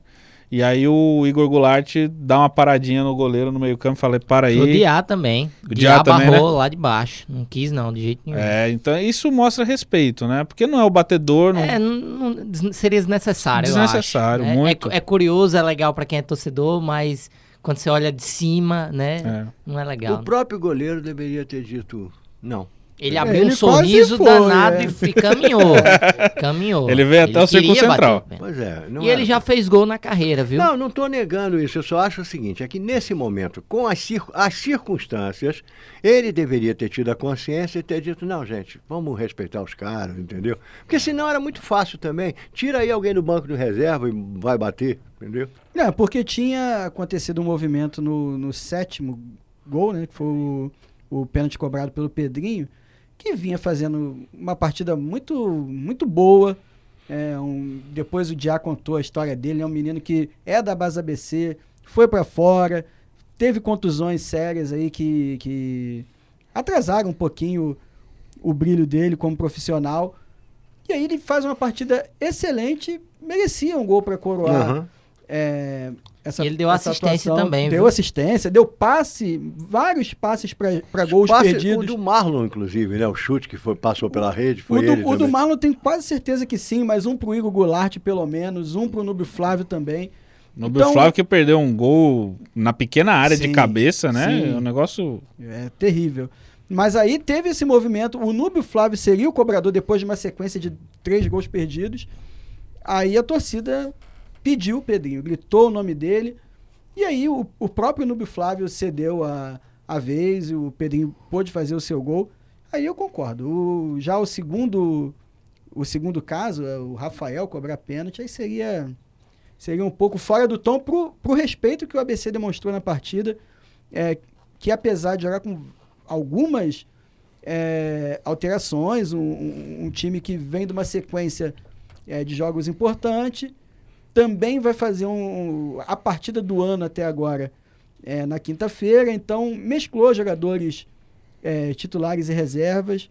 E aí o Igor Goulart dá uma paradinha no goleiro no meio campo e falei, para aí. O Diá também. O Diá também, barrou lá de baixo. Não quis não, de jeito nenhum. É, então isso mostra respeito, né? Porque não é o batedor, não... É, não- não- seria desnecessário. Desnecessário, né? muito. É, é curioso, é legal pra quem é torcedor, mas quando você olha de cima, né? É. Não é legal. O próprio goleiro deveria ter dito não. Ele É, abriu ele um sorriso foi, danado é. e f- caminhou. caminhou. Ele veio até o Círculo Central. Pois é. Não E ele era- já fez gol na carreira, viu? Não, não estou negando isso. Eu só acho o seguinte: é que nesse momento, com as, cir- as circunstâncias, ele deveria ter tido a consciência e ter dito: não, gente, vamos respeitar os caras, entendeu? Porque senão era muito fácil também. Tira aí alguém do banco de reserva e vai bater, entendeu? Não, porque tinha acontecido um movimento no, no sétimo gol, né? Que foi o, o pênalti cobrado pelo Pedrinho, que vinha fazendo uma partida muito, muito boa. É, um- depois o Diá contou a história dele, é um menino que é da base ABC, foi pra fora, teve contusões sérias aí que, que atrasaram um pouquinho o, brilho dele como profissional. E aí ele faz uma partida excelente, merecia um gol pra coroar Aham. é, essa, E ele deu assistência atuação. também, Deu viu? assistência, deu passe, vários passes para gols Passe- perdidos. O do Marlon, inclusive, né? O chute que foi, passou pela rede. Foi O do, ele o do. Marlon tenho quase certeza que sim, mas um pro Igor Goulart, pelo menos, um pro Nubio Flávio também. No Então- Flávio que perdeu um gol na pequena área de Sim, cabeça, né? sim. É um negócio. É terrível. Mas aí teve esse movimento. O Núbio Flávio seria o cobrador depois de uma sequência de três gols perdidos. Aí a torcida pediu o Pedrinho, gritou o nome dele. E aí o, o próprio Núbio Flávio cedeu a, a vez, o Pedrinho pôde fazer o seu gol. Aí eu concordo. O- já o segundo, o segundo caso, é o Rafael cobrar pênalti, aí seria, seria um pouco fora do tom pro, pro respeito que o ABC demonstrou na partida. É, que apesar de jogar com algumas é, alterações, um, um- um time que vem de uma sequência é, de jogos importante, também vai fazer um, a partida do ano até agora é, na quinta-feira, então mesclou jogadores é, titulares e reservas.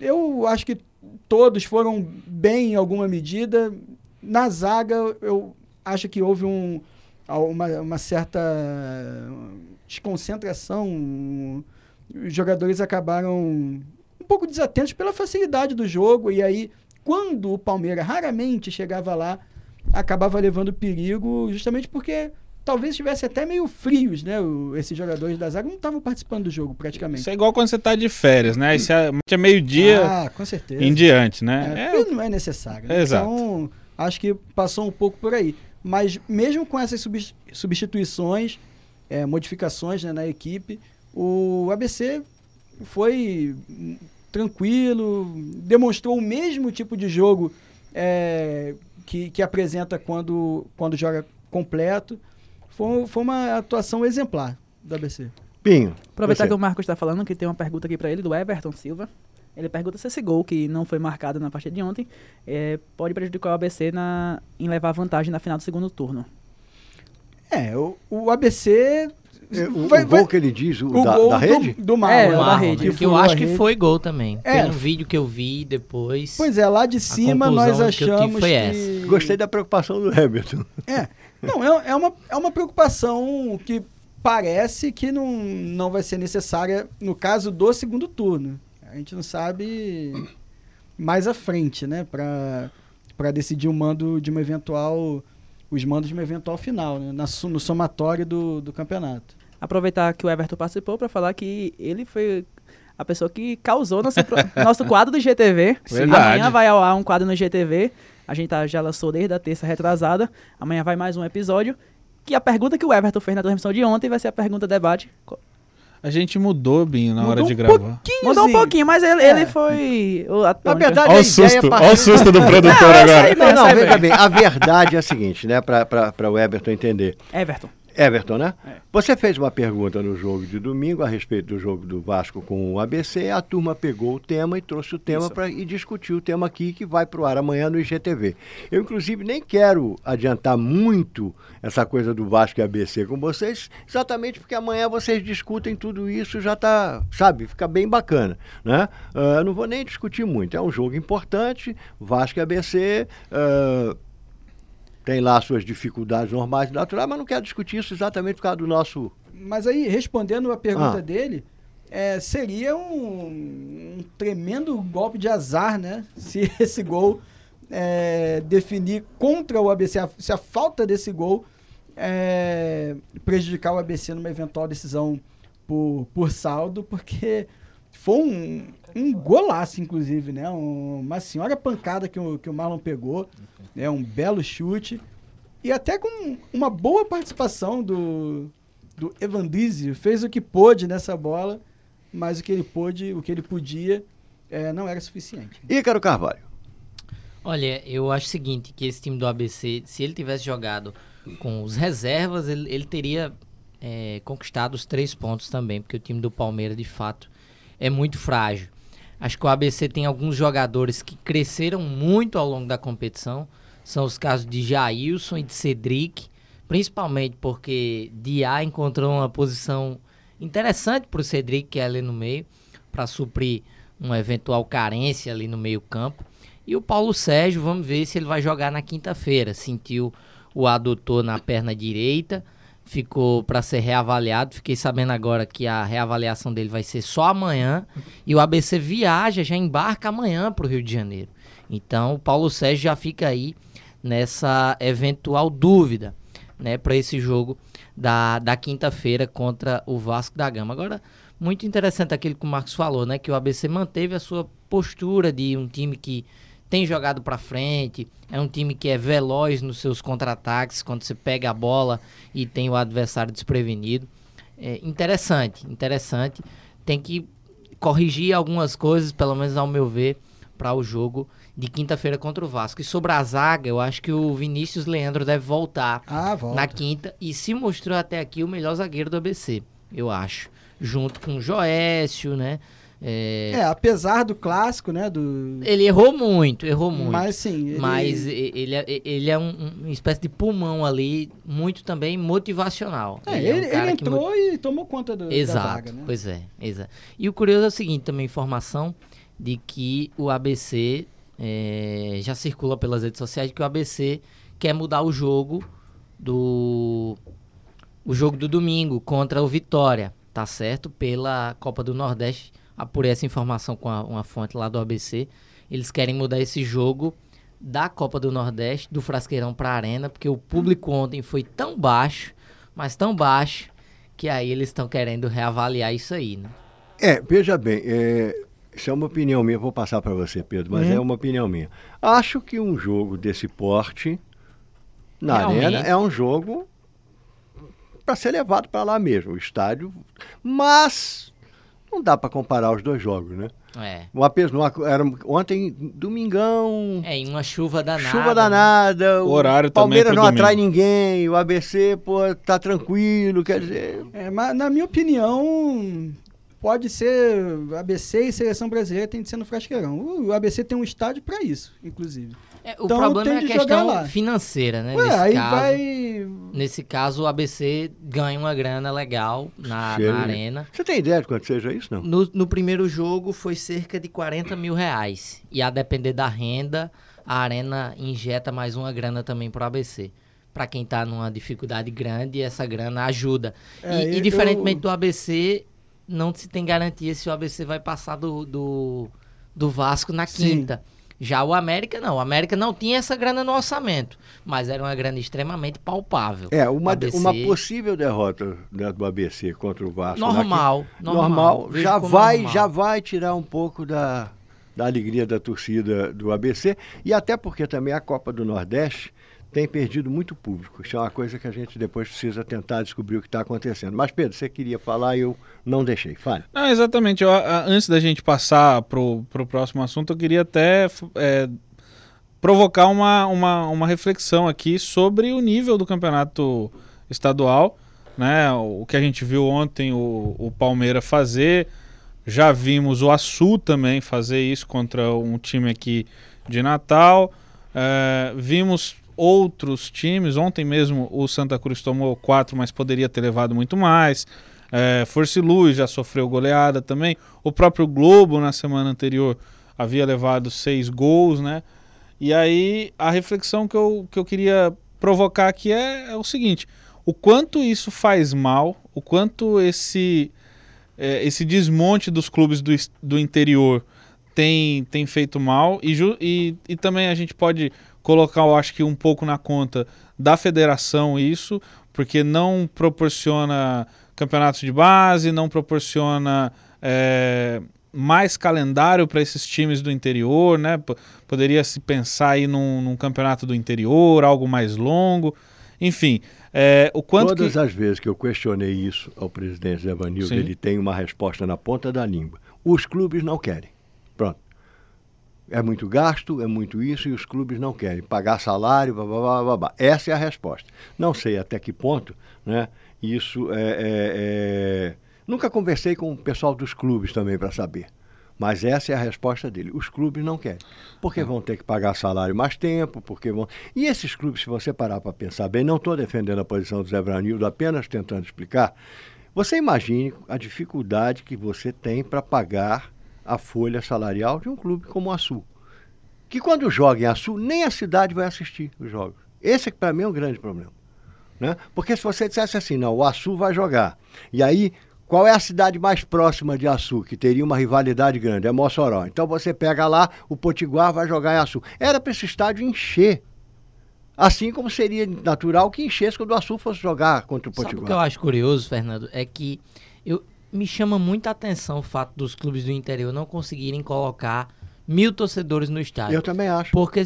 Eu acho que todos foram bem em alguma medida. Na zaga, eu acho que houve um, uma, uma certa desconcentração. Os jogadores acabaram um pouco desatentos pela facilidade do jogo. E aí, quando o Palmeiras raramente chegava lá, acabava levando perigo, justamente porque talvez estivesse até meio frios, né? o- esses jogadores da zaga não estavam participando do jogo praticamente. Isso é igual quando você tá de férias, né? Isso é, é meio-dia Ah, em diante, É, né? É, porque não é necessário. né? Exato. Então, acho que passou um pouco por aí. Mas mesmo com essas subs- substituições, é, modificações né, na equipe, o ABC foi hum, tranquilo, demonstrou o mesmo tipo de jogo é, que, que apresenta quando, quando joga completo. Foi, foi uma atuação exemplar do ABC. Pinho. Aproveitar você. que o Marcos está falando, que tem uma pergunta aqui para ele, do Everton Silva. Ele pergunta se esse gol, que não foi marcado na partida de ontem, eh, pode prejudicar o ABC na, em levar vantagem na final do segundo turno. É, o, o ABC. É, o, vai- o gol vai- que ele diz, o, o da, gol da do- rede? Do, Marlon, É, é, o da Marlon, rede. né? que eu furou a acho que foi gol também. É. Tem um vídeo que eu vi depois. Pois é, lá de cima nós que eu achamos foi que... essa. Gostei da preocupação do Hamilton. É, não, é, é, uma, é uma preocupação que parece que não, não vai ser necessária no caso do segundo turno. A gente não sabe mais à frente, né, para decidir o mando de uma eventual os mandos de uma eventual final, né, na, no somatório do, do campeonato. Aproveitar que o Everton participou para falar que ele foi a pessoa que causou nosso, nosso quadro do GTV. Verdade. Amanhã vai ao ar um quadro no GTV. A gente tá- já lançou desde a terça retrasada. Amanhã vai mais um episódio. Que a pergunta que o Everton fez na transmissão de ontem vai ser a pergunta debate. A gente mudou, Binho, na hora Mudou de um gravar. Mudou um pouquinho, mas ele, É. ele foi. o- a Na verdade, Olha a o susto, é olha o susto do produtor Não, agora. Não, não, veja bem, a verdade é a seguinte, né, para o Everton entender. Everton. Everton, né? É. Você fez uma pergunta no jogo de domingo a respeito do jogo do Vasco com o ABC. A turma pegou o tema e trouxe o tema para e discutiu o tema aqui que vai pro ar amanhã no IGTV. Eu, inclusive, nem quero adiantar muito essa coisa do Vasco e ABC com vocês, exatamente porque amanhã vocês discutem tudo isso, já tá, sabe, fica bem bacana, né? Ah, não vou nem discutir muito. É um jogo importante, Vasco e ABC. ah, tem lá suas dificuldades normais e naturais, mas não quero discutir isso exatamente por causa do nosso. Mas aí, respondendo a pergunta Ah. dele, é, seria um, um tremendo golpe de azar, né? Se esse gol é, definir contra o ABC, a- se a falta desse gol é, prejudicar o ABC numa eventual decisão por, por saldo, porque foi um, um golaço, inclusive, né? Um- uma senhora pancada que o, que o Marlon pegou, né? um belo chute. E até com uma boa participação do, do Evandizio, fez o que pôde nessa bola, mas o que ele pôde, o que ele podia, eh, não era suficiente. Ícaro Carvalho. Olha, eu acho o seguinte, que esse time do ABC, se ele tivesse jogado com os reservas, ele, ele teria é, conquistado os três pontos também, porque o time do Palmeiras, de fato, é muito frágil. Acho que o ABC tem alguns jogadores que cresceram muito ao longo da competição. São os casos de Jailson e de Cedric, principalmente porque Diá encontrou uma posição interessante para o Cedric, que é ali no meio, para suprir uma eventual carência ali no meio campo. E o Paulo Sérgio, vamos ver se ele vai jogar na quinta-feira. Sentiu o adutor na perna direita, ficou para ser reavaliado. Fiquei sabendo agora que a reavaliação dele vai ser só amanhã. E o ABC viaja, já embarca amanhã para o Rio de Janeiro. Então o Paulo Sérgio já fica aí nessa eventual dúvida, né, para esse jogo da, da quinta-feira contra o Vasco da Gama. Agora, muito interessante aquilo que o Marcos falou, né, que o ABC manteve a sua postura de um time que tem jogado para frente, é um time que é veloz nos seus contra-ataques quando você pega a bola e tem o adversário desprevenido. É interessante, interessante. Tem que corrigir algumas coisas, pelo menos ao meu ver, para o jogo de quinta-feira contra o Vasco. E sobre a zaga, eu acho que o Vinícius Leandro deve voltar Ah, volta. na quinta e se mostrou até aqui o melhor zagueiro do ABC, eu acho. Junto com o Joécio, né? É, É, apesar do clássico, né, do... Ele errou muito, errou muito. Mas sim, ele... Mas ele, é- ele é um, um- uma espécie de pulmão ali, muito também motivacional. É, é um ele, ele que entrou e tomou conta do, da Exato, vaga, né? pois é, exato. E o curioso é o seguinte, também informação de que o ABC é, já circula pelas redes sociais que o ABC quer mudar o jogo do o jogo do domingo contra o Vitória, tá certo? Pela Copa do Nordeste. Apurei essa informação com a- uma fonte lá do ABC. Eles querem mudar esse jogo da Copa do Nordeste, do Frasqueirão para a Arena, porque o público ontem foi tão baixo, mas tão baixo, que aí eles estão querendo reavaliar isso aí, né? É, veja bem, é, isso é uma opinião minha, vou passar para você, Pedro, mas Uhum. é uma opinião minha. Acho que um jogo desse porte na Realmente. arena é um jogo para ser levado para lá mesmo, o estádio, mas não dá para comparar os dois jogos, né? É. Uma, uma, era, ontem, domingão, É, em uma chuva danada. chuva né? danada, O horário também Palmeiras pro não atrai domingo. ninguém, o ABC, pô, tá tranquilo, quer dizer... É, mas na minha opinião, pode ser ABC e seleção brasileira tem de ser no Frasqueirão. O ABC tem um estádio para isso, inclusive. É, o Então, problema tem é a questão lá. financeira, né? Ué, nesse, aí caso, vai. nesse caso, o ABC ganha uma grana legal na, na né? arena. Você tem ideia de quanto seja isso, não? No, no primeiro jogo foi cerca de 40 mil reais. E a depender da renda, a arena injeta mais uma grana também pro ABC. Pra quem tá numa dificuldade grande, essa grana ajuda. É, e, e eu- diferentemente do ABC, não se tem garantia se o ABC vai passar do, do, do Vasco na Sim. Já o América não. O América não tinha essa grana no orçamento, mas era uma grana extremamente palpável. É, uma, ABC uma possível derrota né, do ABC contra o Vasco. na Normal, normal. Vejo já vai, normal. já vai tirar um pouco da, da alegria da torcida do ABC e até porque também a Copa do Nordeste tem perdido muito público. Isso é uma coisa que a gente depois precisa tentar descobrir o que está acontecendo. Mas Pedro, você queria falar e eu não deixei. Fale. Não, exatamente. Eu, antes da gente passar pro, pro próximo assunto, eu queria até é, provocar uma, uma, uma reflexão aqui sobre o nível do campeonato estadual. né? O que a gente viu ontem o, o Palmeiras fazer. Já vimos o Açu também fazer isso contra um time aqui de Natal. É, vimos outros times. Ontem mesmo o Santa Cruz tomou quatro, mas poderia ter levado muito mais. É, Força e Luz já sofreu goleada também. O próprio Globo na semana anterior havia levado seis gols, né? E aí a reflexão que eu, que eu queria provocar aqui é, é o seguinte: o quanto isso faz mal, o quanto esse, é, esse desmonte dos clubes do, do interior tem, tem feito mal, e, e, e também a gente pode colocar, eu acho que um pouco na conta da federação isso, porque não proporciona campeonatos de base, não proporciona é, mais calendário para esses times do interior, né? P poderia se pensar aí num, num, campeonato do interior, algo mais longo, enfim. É, o quanto Todas que... as vezes que eu questionei isso ao presidente Zé Vanildo, ele tem uma resposta na ponta da língua. Os clubes não querem. É muito gasto, é muito isso, e os clubes não querem pagar salário, blá, blá, blá, blá, blá. Essa é a resposta. Não sei até que ponto né, isso é, é, é... Nunca conversei com o pessoal dos clubes também para saber. Mas essa é a resposta dele. Os clubes não querem. Porque vão ter que pagar salário mais tempo, porque vão. E esses clubes, se você parar para pensar bem, não estou defendendo a posição do Zé Branildo, apenas tentando explicar. Você imagine a dificuldade que você tem para pagar a folha salarial de um clube como o Açu. Que quando joga em Açu, nem a cidade vai assistir os jogos. Esse, para mim, é um grande problema. Né? Porque se você dissesse assim, não, o Açu vai jogar, e aí qual é a cidade mais próxima de Açu, que teria uma rivalidade grande? É Mossoró. Então você pega lá, o Potiguar vai jogar em Açu. Era para esse estádio encher. Assim como seria natural que enchesse quando o Açu fosse jogar contra o Potiguar. Sabe o que eu acho curioso, Fernando, é que me chama muita atenção o fato dos clubes do interior não conseguirem colocar mil torcedores no estádio. Eu também acho. Porque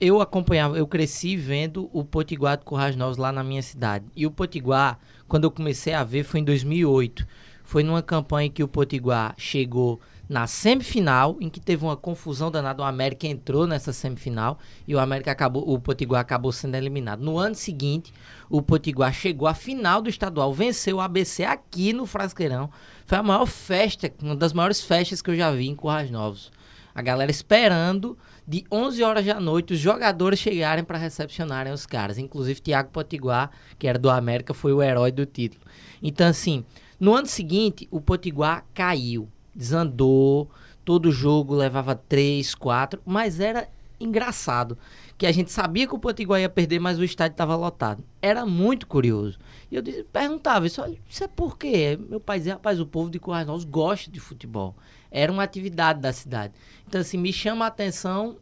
eu acompanhava, eu cresci vendo o Potiguar de Currais Novos lá na minha cidade. E o Potiguar, quando eu comecei a ver, foi em 2008. Foi numa campanha que o Potiguar chegou na semifinal, em que teve uma confusão danada. O América entrou nessa semifinal e o América acabou, o Potiguar acabou sendo eliminado. No ano seguinte, o Potiguar chegou à final do estadual, venceu o ABC aqui no Frasqueirão. Foi a maior festa, uma das maiores festas que eu já vi em Currais Novos. A galera esperando de 11 horas da noite os jogadores chegarem para recepcionarem os caras. Inclusive, Thiago Potiguar, que era do América, foi o herói do título. Então, assim, no ano seguinte, o Potiguar caiu, desandou, todo jogo levava 3, 4, mas era engraçado. Que a gente sabia que o Potiguar ia perder, mas o estádio estava lotado. Era muito curioso. E eu disse, perguntava isso, isso é por quê? Meu pai dizia, rapaz, o povo de Currais Novos gosta de futebol. Era uma atividade da cidade. Então, assim, me chama a atenção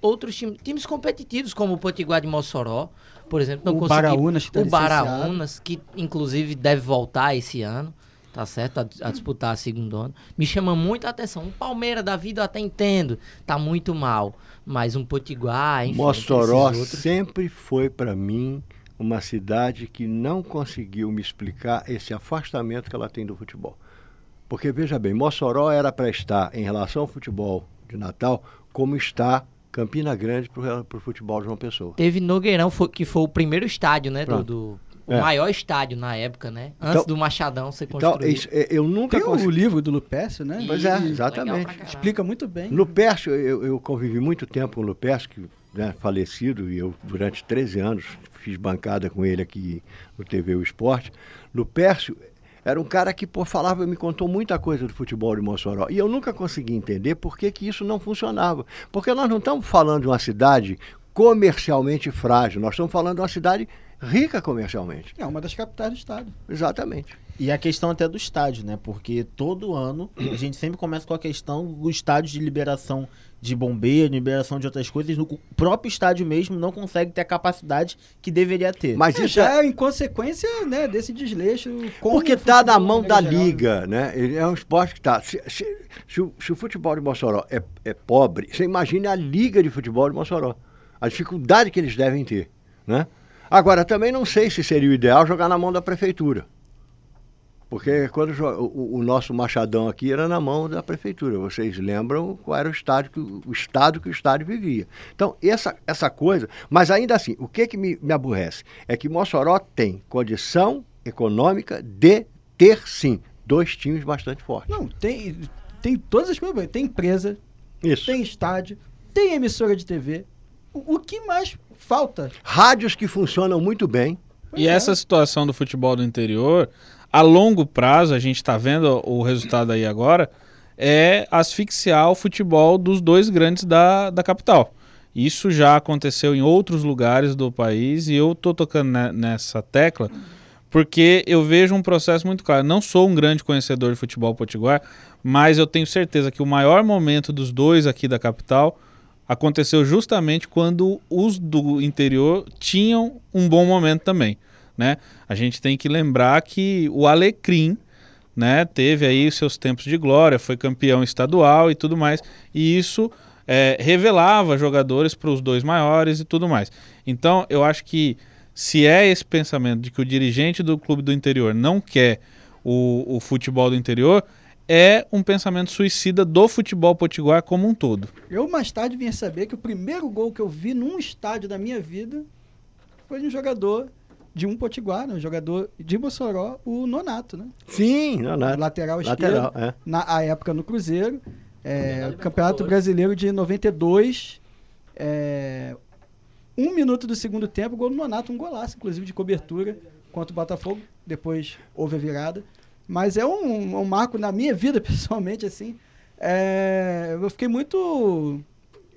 outros times, times competitivos, como o Potiguar de Mossoró, por exemplo. Não o consegui, Baraunas, que tá O Baraunas, que inclusive deve voltar esse ano, tá certo? A, a, disputar a segundo ano. Me chama muito a atenção. Um Palmeiras da vida eu até entendo, tá muito mal. Mas um Potiguar, enfim. Mossoró sempre foi para mim uma cidade que não conseguiu me explicar esse afastamento que ela tem do futebol. Porque, veja bem, Mossoró era para estar, em relação ao futebol de Natal, como está Campina Grande para o futebol de João Pessoa. Teve Nogueirão, que foi o primeiro estádio, né? Do, o é. maior estádio na época, né? Antes então, do Machadão ser então, construído. Então, isso, é, eu nunca Tem consegui... o livro do Lupércio, né? Pois é, exatamente. Explica muito bem. Lupércio, eu, eu convivi muito tempo com o Lupércio, que né, falecido, e eu durante 13 anos fiz bancada com ele aqui no TV O Esporte. Lupércio era um cara que pô, falava, me contou muita coisa do futebol de Mossoró. E eu nunca consegui entender por que, que isso não funcionava. Porque nós não estamos falando de uma cidade comercialmente frágil, nós estamos falando de uma cidade rica comercialmente. É uma das capitais do estado. Exatamente. E a questão até do estádio, né? Porque todo ano a gente sempre começa com a questão do estádio de liberação de bombeiro, liberação de outras coisas. O próprio estádio mesmo não consegue ter a capacidade que deveria ter. Mas é, isso já é em consequência né, desse desleixo. Porque está na mão da geral. liga, né? Ele é um esporte que está. Se, se, se, o, se, o, futebol de Mossoró é, é pobre, você imagine a liga de futebol de Mossoró. A dificuldade que eles devem ter, né? Agora, também não sei se seria o ideal jogar na mão da prefeitura. Porque quando o, o, nosso Machadão aqui era na mão da prefeitura. Vocês lembram qual era o estado que o estado que o estádio vivia. Então, essa, essa coisa. Mas ainda assim, o que, que me, me aborrece? É que Mossoró tem condição econômica de ter, sim, dois times bastante fortes. Não, tem, tem todas as coisas. Tem empresa, Isso. tem estádio, tem emissora de TV. O, o que mais falta? Rádios que funcionam muito bem. E essa situação do futebol do interior, a longo prazo, a gente está vendo o resultado aí agora, é asfixiar o futebol dos dois grandes da, da capital. Isso já aconteceu em outros lugares do país e eu tô tocando ne- nessa tecla porque eu vejo um processo muito claro. Não sou um grande conhecedor de futebol potiguar, mas eu tenho certeza que o maior momento dos dois aqui da capital aconteceu justamente quando os do interior tinham um bom momento também, né? A gente tem que lembrar que o Alecrim, né, teve aí seus tempos de glória, foi campeão estadual e tudo mais, e isso é, revelava jogadores para os dois maiores e tudo mais. Então, eu acho que se é esse pensamento de que o dirigente do clube do interior não quer o, o futebol do interior, é um pensamento suicida do futebol potiguar como um todo. Eu mais tarde vinha saber que o primeiro gol que eu vi num estádio da minha vida foi de um jogador de um potiguar, né? um jogador de Mossoró, o Nonato, né? Sim, não. Lateral esquerdo. Lateral, é. na a época no Cruzeiro. É, Campeonato Brasileiro de 92. É, um minuto do segundo tempo, gol do Nonato, um golaço, inclusive de cobertura contra o Botafogo. Depois houve a virada. Mas é um, um marco na minha vida, pessoalmente, assim. É, eu fiquei muito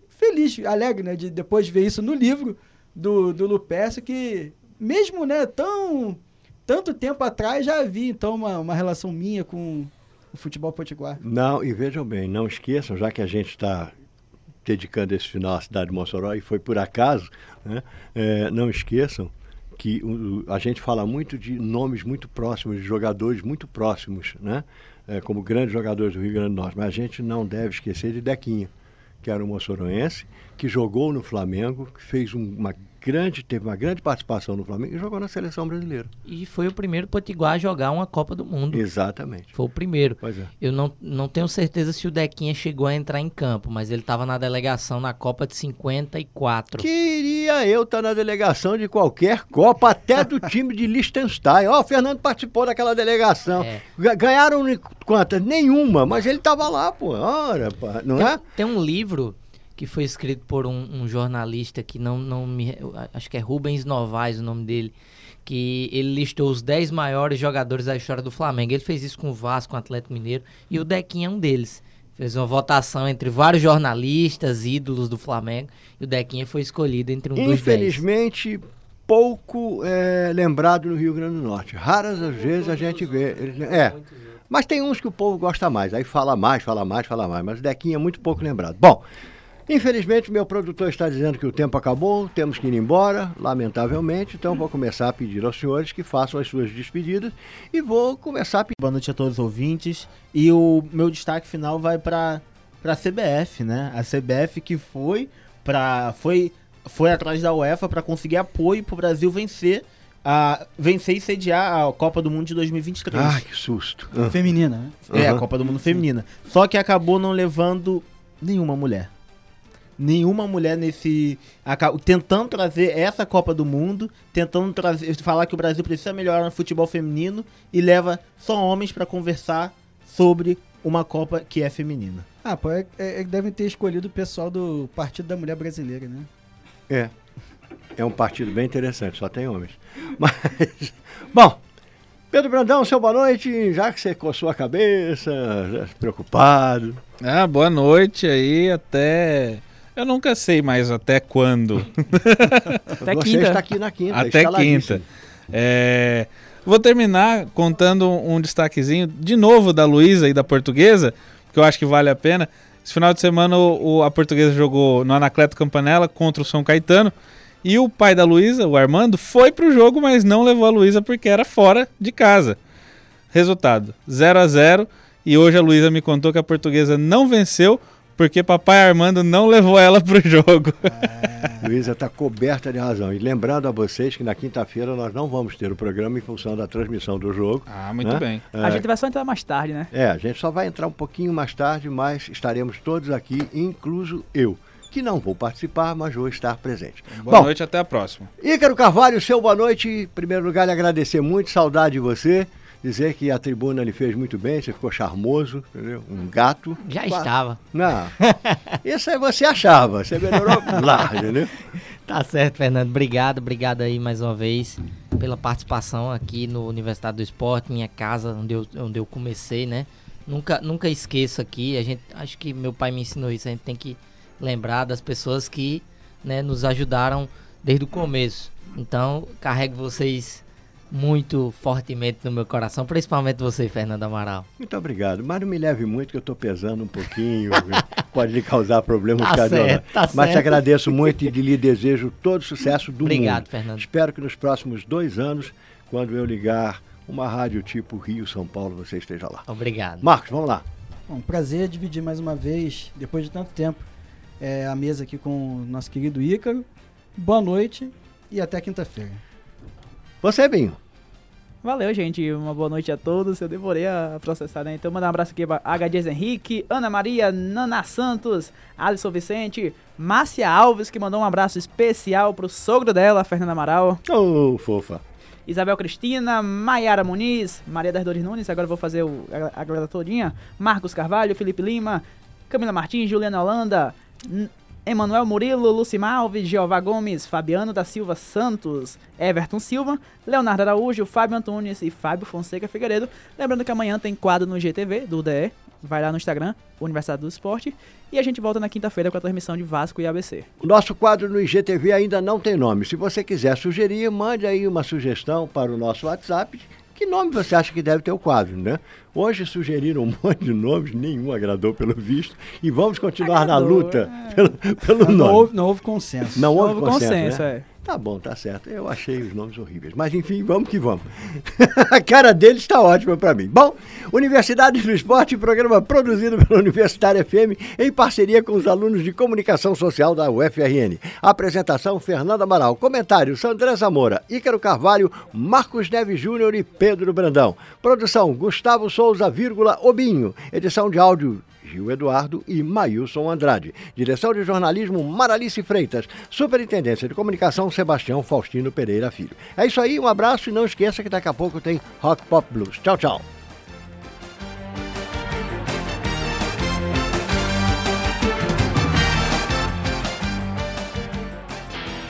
feliz, alegre, né? De depois de ver isso no livro do, do Lupercio, que mesmo, né, tão tanto tempo atrás já havia, então, uma, uma relação minha com o futebol potiguar. Não, e vejam bem, não esqueçam, já que a gente está dedicando esse final à cidade de Mossoró e foi por acaso, né, é, não esqueçam que a gente fala muito de nomes muito próximos, de jogadores muito próximos, né, é, como grandes jogadores do Rio Grande do Norte, mas a gente não deve esquecer de Dequinha, que era um moçoroense, que jogou no Flamengo, que fez um- uma grande, teve uma grande participação no Flamengo e jogou na seleção brasileira. E foi o primeiro potiguar a jogar uma Copa do Mundo. Exatamente. Foi o primeiro. Pois é. Eu não, não tenho certeza se o Dequinha chegou a entrar em campo, mas ele estava na delegação na Copa de 54. Queria eu estar na delegação de qualquer Copa, até do time de Liechtenstein. Ó, o Fernando participou daquela delegação. É. Ga- Ganharam quantas? Nenhuma, mas ele estava lá, pô. Ora, pá, não é? Tem um livro que foi escrito por um, um jornalista que não, não me. Acho que é Rubens Novaes o nome dele. Que ele listou os 10 maiores jogadores da história do Flamengo. Ele fez isso com o Vasco, com o Atlético Mineiro. E o Dequinha é um deles. Fez uma votação entre vários jornalistas, ídolos do Flamengo. E o Dequinha foi escolhido entre um dos 10. Infelizmente, pouco é, lembrado no Rio Grande do Norte. Raras as vezes a gente vê. É. Mas tem uns que o povo gosta mais. Aí fala mais, fala mais, fala mais. Mas o Dequinha é muito pouco lembrado. Bom, infelizmente meu produtor está dizendo que o tempo acabou, temos que ir embora, lamentavelmente. Então vou começar a pedir aos senhores que façam as suas despedidas e vou começar a pedir. Boa noite a todos os ouvintes. E o meu destaque final vai para a CBF, né? A CBF que foi para foi foi atrás da UEFA para conseguir apoio para o Brasil vencer a vencer e sediar a Copa do Mundo de 2023. Ah, que susto. Feminina, né? É, a. Copa do Mundo feminina. Só que acabou não levando nenhuma mulher. Nenhuma mulher nesse. Tentando trazer essa Copa do Mundo, tentando trazer, falar que o Brasil precisa melhorar no futebol feminino e leva só homens para conversar sobre uma Copa que é feminina. Ah, pô, é, é, é devem ter escolhido o pessoal do Partido da Mulher Brasileira, né? É. É um partido bem interessante, só tem homens. Mas, bom, Pedro Brandão, seu boa noite. Já que você coçou a cabeça, preocupado. Ah, boa noite aí, até. Eu nunca sei mais até quando. Até você quinta. está aqui na quinta. Até quinta. É, Vou terminar contando um, destaquezinho de novo da Luísa e da Portuguesa, que eu acho que vale a pena. Esse final de semana o, o- a Portuguesa jogou no Anacleto Campanella contra o São Caetano. E o pai da Luísa, o Armando, foi pro jogo, mas não levou a Luísa porque era fora de casa. Resultado: 0 a 0 E hoje a Luísa me contou que a Portuguesa não venceu porque papai Armando não levou ela pro jogo. Luísa está coberta de razão. E lembrando a vocês que na quinta-feira nós não vamos ter o programa em função da transmissão do jogo. Ah, muito né? bem. A gente vai só entrar mais tarde, né? É, a gente só vai entrar um pouquinho mais tarde, mas estaremos todos aqui, incluso eu. que não vou participar, mas vou estar presente. Boa Bom, noite, até a próxima. Ícaro Carvalho, seu boa noite. Em primeiro lugar, lhe agradecer muito, saudade de você. Dizer que a tribuna lhe fez muito bem, você ficou charmoso, entendeu? Um gato. Já estava. Não. Isso aí você achava, você melhorou lá, entendeu? Tá certo, Fernando. Obrigado, obrigado aí mais uma vez pela participação aqui no Universidade do Esporte, minha casa, onde eu, onde eu comecei, né? Nunca, nunca esqueço aqui, a gente, acho que meu pai me ensinou isso, a gente tem que lembrar das pessoas que né, nos ajudaram desde o começo. Então, carrego vocês muito fortemente no meu coração, principalmente você, Fernando Amaral. Muito obrigado. Mas não me leve muito, que eu estou pesando um pouquinho. Pode lhe causar problemas Tá certo, tá Mas te certo. agradeço muito e lhe desejo todo o sucesso do Obrigado, mundo. Fernando. Espero que nos próximos dois anos, quando eu ligar uma rádio tipo Rio, São Paulo, você esteja lá. Obrigado. Marcos, vamos lá. Bom, prazer dividir mais uma vez, depois de tanto tempo, é, a mesa aqui com o nosso querido Ícaro. Boa noite e até quinta-feira. Você, Binho. Valeu, gente. Uma boa noite a todos. Eu demorei a processar, né? Então, mandar um abraço aqui para HDs Henrique, Ana Maria, Nana Santos, Alisson Vicente, Márcia Alves, que mandou um abraço especial pro sogro dela, Fernanda Amaral. Ô, fofa. Isabel Cristina, Maiara Muniz, Maria das Dores Nunes, agora eu vou fazer o, a, a galera todinha, Marcos Carvalho, Felipe Lima, Camila Martins, Juliana Holanda, Emanuel Murilo, Lucimar Alves, Jeová Gomes, Fabiano da Silva Santos, Everton Silva, Leonardo Araújo, Fábio Antunes e Fábio Fonseca Figueiredo. Lembrando que amanhã tem quadro no GTV do DE, vai lá no Instagram, Universidade do Esporte, e a gente volta na quinta-feira com a transmissão de Vasco e ABC. O nosso quadro no IGTV ainda não tem nome. Se você quiser sugerir, mande aí uma sugestão para o nosso WhatsApp. Que nome você acha que deve ter o quadro, né? Hoje sugeriram um monte de nomes, nenhum agradou pelo visto. E vamos continuar na Agradou, luta pelo, pelo Não nome. houve, não houve consenso. Não houve Houve consenso, consenso, né? é. Tá bom, tá certo. Eu achei os nomes horríveis. Mas enfim, vamos que vamos. A cara dele está ótima para mim. Bom, Universidade do Esporte, programa produzido pela Universitária FM em parceria com os alunos de Comunicação Social da UFRN. Apresentação, Fernanda Amaral. Comentários, Sandré Zamora, Ícaro Carvalho, Marcos Neves Júnior e Pedro Brandão. Produção, Gustavo Souza, vírgula, Obinho. Edição de áudio, Gil Eduardo e Maílson Andrade. Direção de jornalismo Maralice Freitas. Superintendência de comunicação Sebastião Faustino Pereira Filho. É isso aí, um abraço e não esqueça que daqui a pouco tem Rock Pop Blues. Tchau, tchau.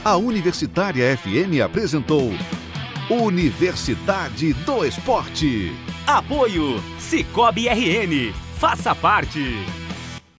A Universitária FM apresentou Universidade do Esporte. Apoio Cicobi RN. Faça parte.